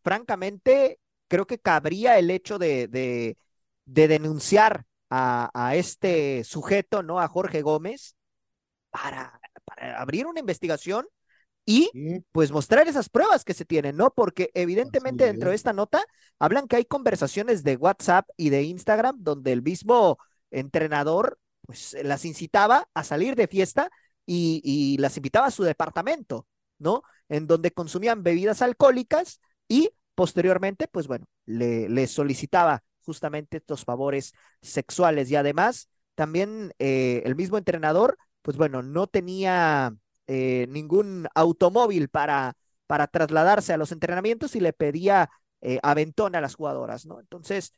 francamente, creo que cabría el hecho de, de, de denunciar a, a este sujeto, ¿no? A Jorge Gómez, para, para abrir una investigación y pues mostrar esas pruebas que se tienen, ¿no? Porque evidentemente dentro de es. esta nota hablan que hay conversaciones de WhatsApp y de Instagram donde el mismo entrenador pues las incitaba a salir de fiesta y, y las invitaba a su departamento, ¿no? En donde consumían bebidas alcohólicas y posteriormente, pues bueno, le, le solicitaba justamente estos favores sexuales y además también eh, el mismo entrenador, pues bueno, no tenía eh, ningún automóvil para, para trasladarse a los entrenamientos y le pedía eh, aventón a las jugadoras, ¿no? Entonces,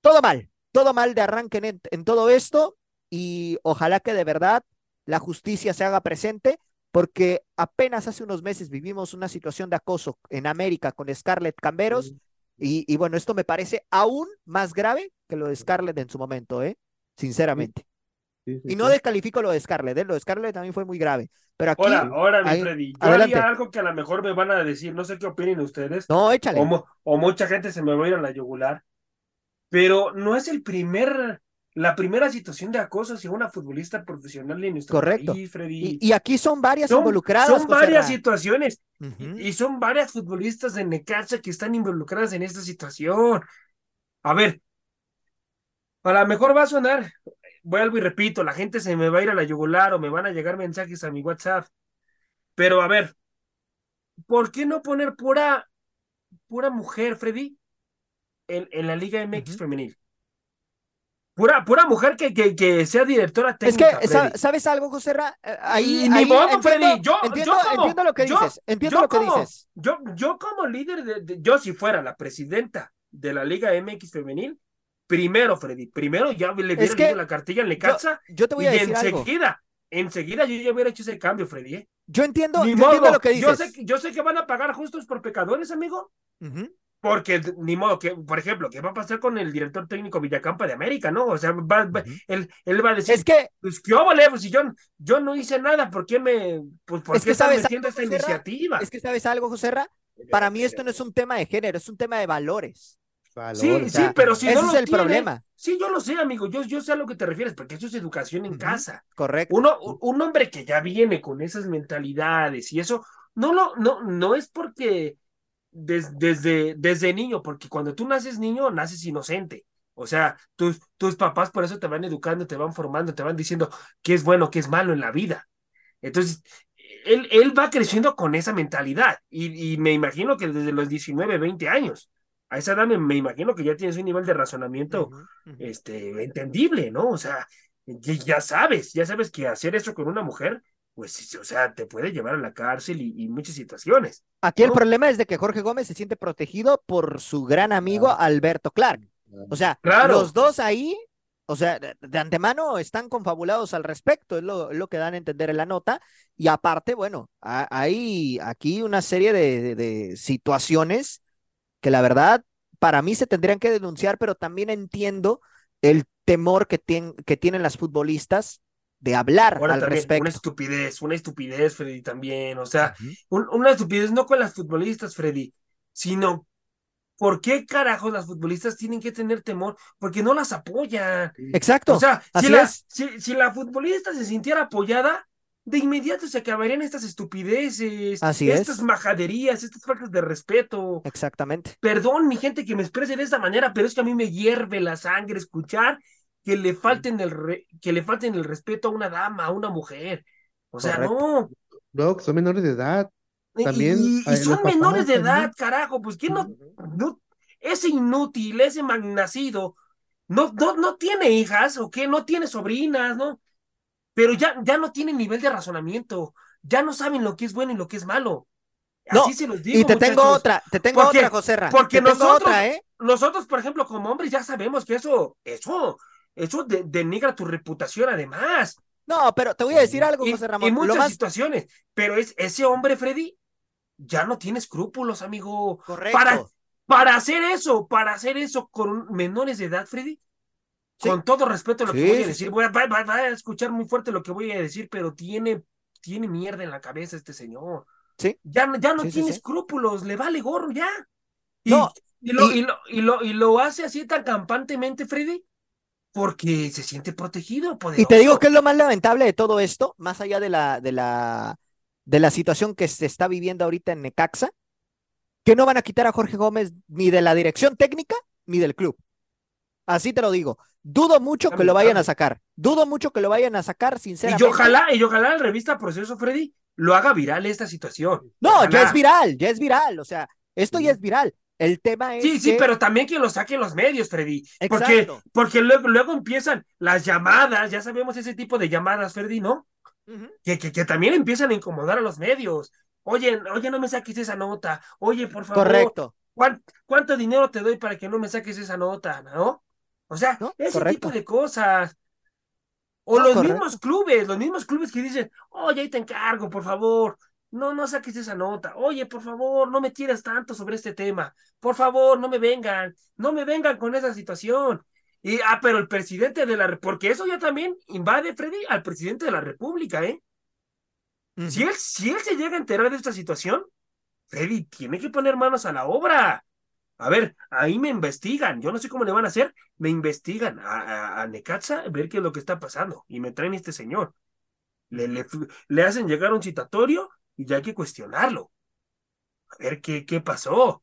todo mal, todo mal de arranque en, en todo esto y ojalá que de verdad la justicia se haga presente porque apenas hace unos meses vivimos una situación de acoso en América con Scarlett Camberos Sí. y, y bueno, esto me parece aún más grave que lo de Scarlett en su momento, ¿eh? Sinceramente. Sí, sí, Y no sí. descalifico lo de Scarlett, ¿eh? Lo de Scarlett también fue muy grave. Pero aquí, Ahora, ahora, mi ahí- Freddy, yo adelante. haría algo que a lo mejor me van a decir, no sé qué opinen ustedes, no, échale. o, mu- o mucha gente se me va a ir a la yugular, pero no es el primer, la primera situación de acoso hacia una futbolista profesional en nuestro Correcto. país, Freddy. Y, y aquí son varias son, involucradas. son varias situaciones Ujú. y son varias futbolistas de Necaxa que están involucradas en esta situación. A ver, a lo mejor va a sonar, vuelvo y repito, la gente se me va a ir a la yugular o me van a llegar mensajes a mi WhatsApp, pero a ver, ¿por qué no poner pura, pura mujer, Freddy, en, en la Liga MX femenil? Pura, pura mujer que, que, que sea directora Es técnica, que, sa- Freddy. ¿sabes algo, José Ra? Eh, Ahí, modo, entiendo, Freddy, yo- entiendo, yo como- entiendo lo que yo- dices, entiendo yo lo que como- dices. Yo, yo como líder de, de- yo si fuera la presidenta de la Liga MX femenil, primero, Freddy, primero ya le hubiera leído la cartilla en Necaxa Yo te voy a y decir algo. enseguida, enseguida yo ya hubiera hecho ese cambio, Freddy, ¿eh? Yo entiendo, yo entiendo lo que yo dices. sé, que- yo sé que van a pagar justos por pecadores, amigo, porque ni modo que, por ejemplo, ¿qué va a pasar con el director técnico Villacampa de América, no? O sea, va- va- Ujú. él, él va a decir, Es que, pues qué óvole, pues si yo, yo no hice nada, ¿por qué me, pues por Es qué están metiendo esta iniciativa? es que sabes algo, José Ra? Para mí esto no es un tema de género, es un tema de valores. Valor, Sí, o sí, pero si Ese no es lo el tiene- problema. Sí, yo lo sé, amigo, yo, yo sé a lo que te refieres, porque eso es educación en casa. Correcto. Uno, un hombre que ya viene con esas mentalidades y eso, no lo, no, no es porque des- desde, desde niño, porque cuando tú naces niño, naces inocente. O sea, tus, tus papás por eso te van educando, te van formando, te van diciendo qué es bueno, qué es malo en la vida. Entonces, él, él va creciendo con esa mentalidad y, y me imagino que desde los 19, 20 años, a esa edad me, me imagino que ya tienes un nivel de razonamiento este, entendible, ¿no? O sea, ya, ya sabes, ya sabes que hacer eso con una mujer, pues, o sea, te puede llevar a la cárcel y, y muchas situaciones. Aquí el problema es de que Jorge Gómez se siente protegido por su gran amigo. Alberto Clark. O sea, Claro. los dos ahí, o sea, de, de antemano están confabulados al respecto, es lo, que dan a entender en la nota. Y aparte, bueno, ha- hay aquí una serie de, de- de situaciones que la verdad para mí se tendrían que denunciar, pero también entiendo el temor que, tien- que tienen las futbolistas de hablar Ahora al respecto. una estupidez, una estupidez, Freddy, también. O sea, un- una estupidez no con las futbolistas, Freddy, sino ¿por qué carajos las futbolistas tienen que tener temor? Porque no las apoyan. Exacto. O sea, si la, si, si la futbolista se sintiera apoyada, de inmediato se acabarían estas estupideces, Así estas es. majaderías, estas faltas de respeto. Exactamente. Perdón, mi gente, que me exprese de esta manera, pero es que a mí me hierve la sangre escuchar que le falten el, re- que le falten el respeto a una dama, a una mujer. O sea, Correcto. no. que son menores de edad. Y- También, y, son papás menores de también. edad, carajo, pues ¿quién no, no, ese inútil, ese magnacido, no, no, no tiene hijas, o qué, no tiene sobrinas, ¿no? Pero ya, ya no tiene nivel de razonamiento, ya no saben lo que es bueno y lo que es malo. No, Así se los digo, Y te tengo otra, te tengo Porque- otra, José Ra. porque te nosotros- otra, ¿eh? Nosotros, por ejemplo, como hombres, ya sabemos que eso, eso, eso de- denigra tu reputación además. No, pero te voy a decir algo, Y, José Ramón. muchas Lo más situaciones. Pero es, ese hombre, Freddy, ya no tiene escrúpulos, amigo. correcto. Para, para hacer eso, para hacer eso con menores de edad, Freddy, Sí. con todo respeto a lo Sí, que voy a decir, voy a, va, va- va a escuchar muy fuerte lo que voy a decir, pero tiene, tiene mierda en la cabeza este señor. Sí. Ya, no- ya no Sí, tiene sí. escrúpulos, le vale gorro ya. Y, No, y, lo, y- y, lo, y lo hace así tan campantemente, Freddy, porque se siente protegido. Y te digo que es lo más lamentable de todo esto, más allá de la, de la, de la situación que se está viviendo ahorita en Necaxa, que no van a quitar a Jorge Gómez ni de la dirección técnica ni del club. Así te lo digo. Dudo mucho que lo vayan a sacar. Dudo mucho que lo vayan a sacar, sinceramente. Y ojalá, y ojalá la revista Proceso Freddy lo haga viral esta situación. No, ya es viral, ya es viral. O sea, esto ya es viral. El tema es. Sí, sí, pero también que lo saquen los medios, Freddy. Porque, porque luego, luego empiezan las llamadas, ya sabemos ese tipo de llamadas, Freddy, ¿no? que, que, que, también empiezan a incomodar a los medios. Oye, oye, no me saques esa nota. Oye, por favor. Correcto. ¿Cuánto dinero te doy para que no me saques esa nota, no? O sea, ese tipo de cosas. O los mismos clubes, los mismos clubes que dicen, oye, ahí te encargo, por favor. No, no saques esa nota. Oye, por favor, no me tiras tanto sobre este tema. Por favor, no me vengan. No me vengan con esa situación. Y, ah, pero el presidente de la porque eso ya también invade, Freddy, al presidente de la República, ¿eh? si, él, si él se llega a enterar de esta situación, Freddy tiene que poner manos a la obra. A ver, ahí me investigan. Yo no sé cómo le van a hacer. Me investigan a, a, Necaxa, ver qué es lo que está pasando. Y me traen este señor. Le, le, hacen llegar un citatorio y ya hay que cuestionarlo. A ver qué, qué pasó.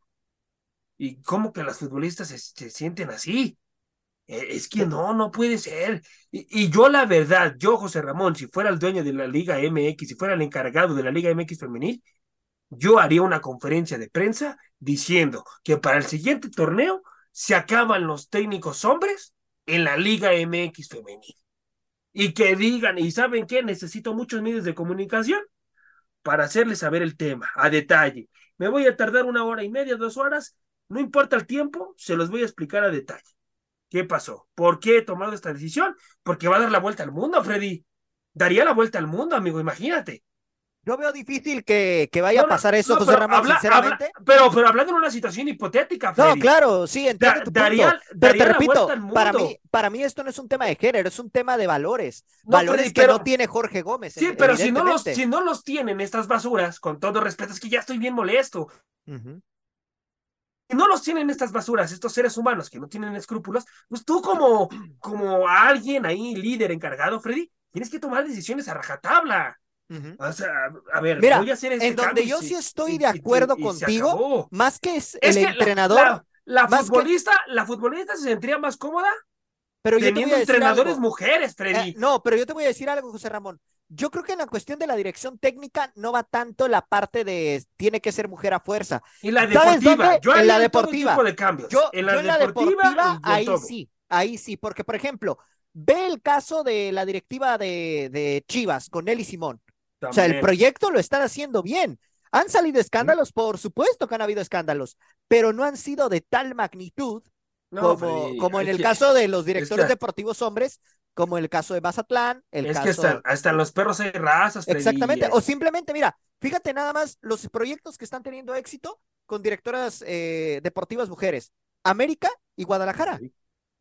Y cómo que las futbolistas se, sienten así. E, es que no, no puede ser. Y, y, yo la verdad, yo José Ramón, si fuera el dueño de la Liga MX, si fuera el encargado de la Liga MX femenil, yo haría una conferencia de prensa diciendo que para el siguiente torneo se acaban los técnicos hombres en la Liga MX femenil. Y que digan, ¿y saben qué? Necesito muchos medios de comunicación para hacerles saber el tema a detalle. Me voy a tardar una hora y media, dos horas, no importa el tiempo, se los voy a explicar a detalle. ¿Qué pasó? ¿Por qué he tomado esta decisión? Porque va a dar la vuelta al mundo, Freddy. Daría la vuelta al mundo, amigo, imagínate. Yo veo difícil que, que vaya a pasar eso, José Ramón, sinceramente. pero, pero hablando en una situación hipotética, Freddy. No, claro, sí, entiendo tu punto. pero te repito, para mí, para mí esto no es un tema de género, es un tema de valores. valores que no tiene Jorge Gómez. Sí, pero si no, los, si no los tienen estas basuras, con todo respeto, es que ya estoy bien molesto. Si no los tienen estas basuras, estos seres humanos que no tienen escrúpulos, pues tú como, como alguien ahí, líder encargado, Freddy, tienes que tomar decisiones a rajatabla. O sea, a ver, Mira, voy a hacer este en donde yo sí estoy de acuerdo contigo, más que es, el entrenador. La, futbolista, la futbolista se sentiría más cómoda pero teniendo entrenadores mujeres, Freddy. Eh, no, pero yo te voy a decir algo, José Ramón. Yo creo que en la cuestión de la dirección técnica no va tanto la parte de tiene que ser mujer a fuerza. Y la deportiva, yo en la deportiva. Todo tipo de cambios. Yo, en la, deportiva, ahí sí, ahí sí, porque por ejemplo, ve el caso de la directiva de, de Chivas con Nelly Simón. O sea, el proyecto lo están haciendo bien. Han salido escándalos, por supuesto que han habido escándalos, pero no han sido de tal magnitud como, como en el caso de los directores deportivos hombres, como en el caso de Mazatlán. El es caso... que hasta, los perros hay razas. Exactamente, o simplemente, mira, fíjate nada más los proyectos que están teniendo éxito con directoras eh, deportivas mujeres, América y Guadalajara.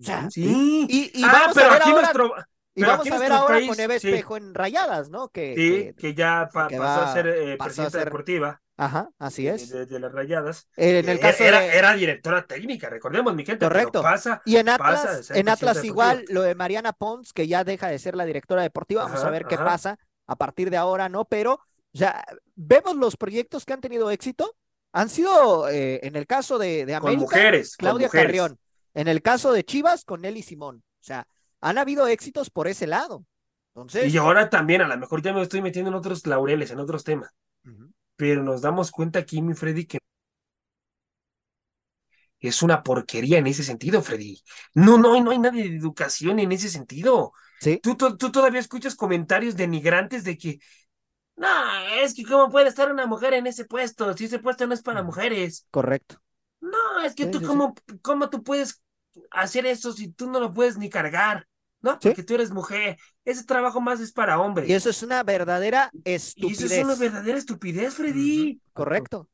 O sea, sí. Y, ah, pero aquí nuestro y vamos a ver ahora con Eva Espejo en Rayadas, ¿no? Que, sí, que, ya pasó a ser eh, presidenta deportiva. Ajá, así es. De, las Rayadas. En el caso era, era, directora técnica, recordemos, mi gente. Correcto. pasa, y en Atlas, en Atlas igual, lo de Mariana Pons, que ya deja de ser la directora deportiva. Vamos a ver qué pasa a partir de ahora, ¿no? Pero ya vemos los proyectos que han tenido éxito. Han sido, eh, en el caso de, de América, mujeres, Claudia Carrión. En el caso de Chivas, con Nelly Simón. O sea, han habido éxitos por ese lado. Entonces, y ahora también, a lo mejor ya me estoy metiendo en otros laureles, en otros temas. Pero nos damos cuenta aquí, mi Freddy, que es una porquería en ese sentido, Freddy. No, no, no hay nada de educación en ese sentido. ¿Sí? Tú, tú, tú todavía escuchas comentarios denigrantes de que, no, es que cómo puede estar una mujer en ese puesto, si ese puesto no es para mujeres. Correcto. No, es que tú, ¿cómo, ¿cómo tú puedes hacer eso si tú no lo puedes ni cargar? ¿No? Porque tú eres mujer. Ese trabajo más es para hombres. Y eso es una verdadera estupidez. Y eso es una verdadera estupidez, Freddy. Correcto.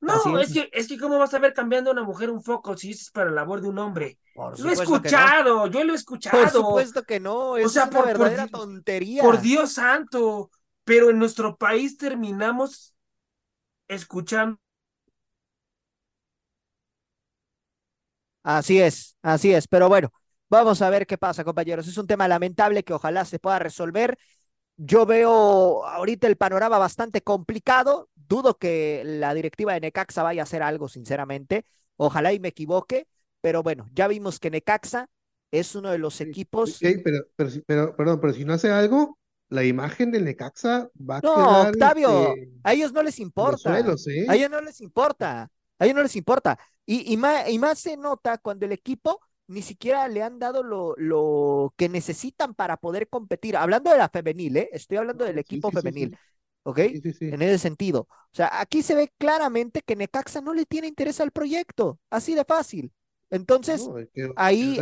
No, es. que, es que cómo vas a ver cambiando a una mujer un foco si es para la labor de un hombre. lo he escuchado, yo lo he escuchado. Por supuesto que no, es una verdadera tontería. Por Dios santo, pero en nuestro país terminamos escuchando. Así es, así es, pero bueno, Vamos a ver qué pasa, compañeros. Es un tema lamentable que ojalá se pueda resolver. Yo veo ahorita el panorama bastante complicado. Dudo que la directiva de Necaxa vaya a hacer algo, sinceramente. Ojalá y me equivoque, pero bueno, ya vimos que Necaxa es uno de los equipos. Sí, pero, pero, pero, perdón, pero si no hace algo, la imagen del Necaxa va a no, quedar. Octavio, este, a ellos no les importa. suelos, ¿eh? A ellos no les importa. A ellos no les importa. Y, y, más, y más se nota cuando el equipo ni siquiera le han dado lo, lo que necesitan para poder competir. Hablando de la femenil, ¿eh? Estoy hablando del equipo sí, sí, femenil. ¿Ok? Sí, sí, sí. En ese sentido. O sea, aquí se ve claramente que Necaxa no le tiene interés al proyecto. Así de fácil. Entonces, No, ahí-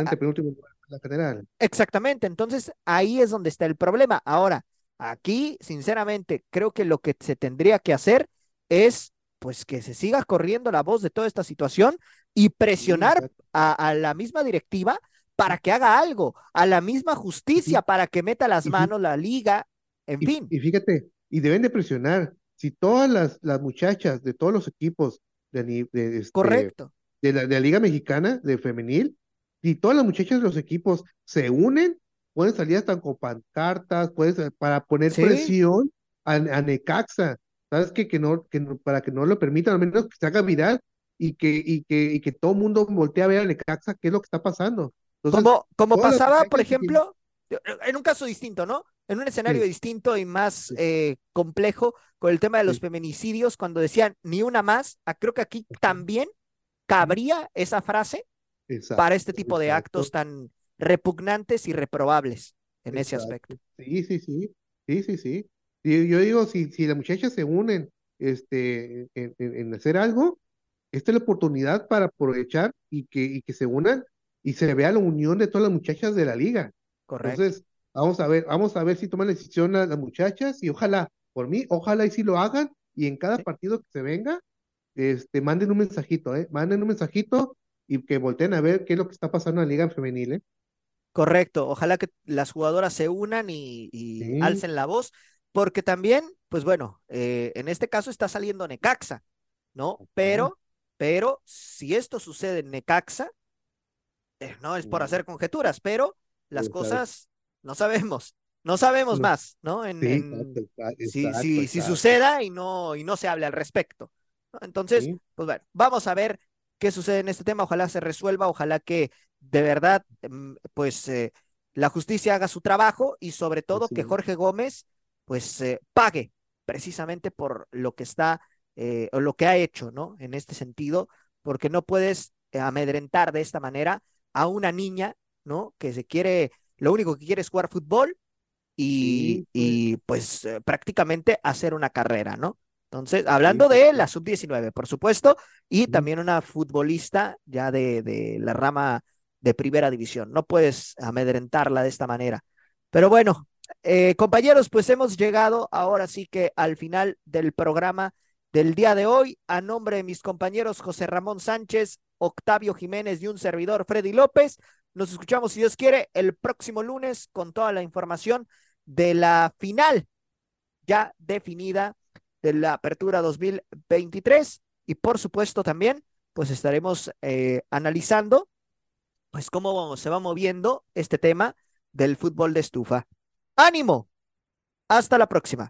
la general. Exactamente, entonces ahí es donde está el problema. Ahora, aquí, sinceramente, creo que lo que se tendría que hacer es, pues, que se siga corriendo la voz de toda esta situación y presionar. A, a la misma directiva para que haga algo, a la misma justicia para que meta las manos la liga, en Y, fin. y fíjate, y deben de presionar. Si todas las, las muchachas de todos los equipos de, ni- de, este, Correcto. de la, de la Liga Mexicana de Femenil, si todas las muchachas de los equipos se unen, pueden salir hasta con pancartas, pueden, sa- para poner Sí. presión a, a Necaxa, ¿sabes qué? Que no, que no- para que no lo permitan, al menos que se haga viral y que, y que, y que todo el mundo voltee a ver a Necaxa qué es lo que está pasando. Entonces, Como, como pasaba, por ejemplo, en un caso distinto, ¿no? En un escenario Sí. distinto y más Sí. eh, complejo con el tema de los Sí. feminicidios, cuando decían ni una más, ah, creo que aquí también cabría esa frase para este Exacto, tipo de exacto. actos tan repugnantes y reprobables en ese Exacto. aspecto. Sí, sí, sí, sí, sí, sí. Yo digo, si, si las muchachas se unen este, en, en- en hacer algo, esta es la oportunidad para aprovechar y que, y que se unan y se vea la unión de todas las muchachas de la liga. Correcto. Entonces, vamos a ver, vamos a ver si toman la decisión las, las muchachas y ojalá, por mí, ojalá y si lo hagan y en cada Sí. partido que se venga, este, manden un mensajito, ¿eh? Manden un mensajito y que volteen a ver qué es lo que está pasando en la liga femenil, ¿eh? Correcto. Ojalá que las jugadoras se unan y, y Sí. alcen la voz, porque también, pues bueno, eh, en este caso está saliendo Necaxa, ¿no? Pero, pero si esto sucede en Necaxa, eh, no es por hacer conjeturas, pero las cosas no sabemos, no sabemos No. más, ¿no? En, Sí, en- exacto, exacto, si, exacto, si, si suceda y no, y no se hable al respecto. ¿no? Entonces, Sí. pues bueno, vamos a ver qué sucede en este tema. Ojalá se resuelva, ojalá que de verdad, mm, pues eh, la justicia haga su trabajo y sobre todo que. Jorge Gómez, pues eh, pague precisamente por lo que está eh, o lo que ha hecho, ¿no? En este sentido, porque no puedes eh, amedrentar de esta manera a una niña, ¿no? Que se quiere, lo único que quiere es jugar fútbol y, Sí, pues. y pues eh, prácticamente hacer una carrera, ¿no? Entonces, hablando sí, de la sub-19, por supuesto, y también una futbolista ya de, de la rama de primera división. No puedes amedrentarla de esta manera. Pero bueno, eh, compañeros, pues hemos llegado ahora sí que al final del programa del día de hoy. A nombre de mis compañeros José Ramón Sánchez, Octavio Jiménez y un servidor Freddy López, nos escuchamos, si Dios quiere, el próximo lunes con toda la información de la final ya definida de la apertura 2023 y por supuesto también pues estaremos eh, analizando pues cómo se va moviendo este tema del fútbol de estufa. ánimo, hasta la próxima.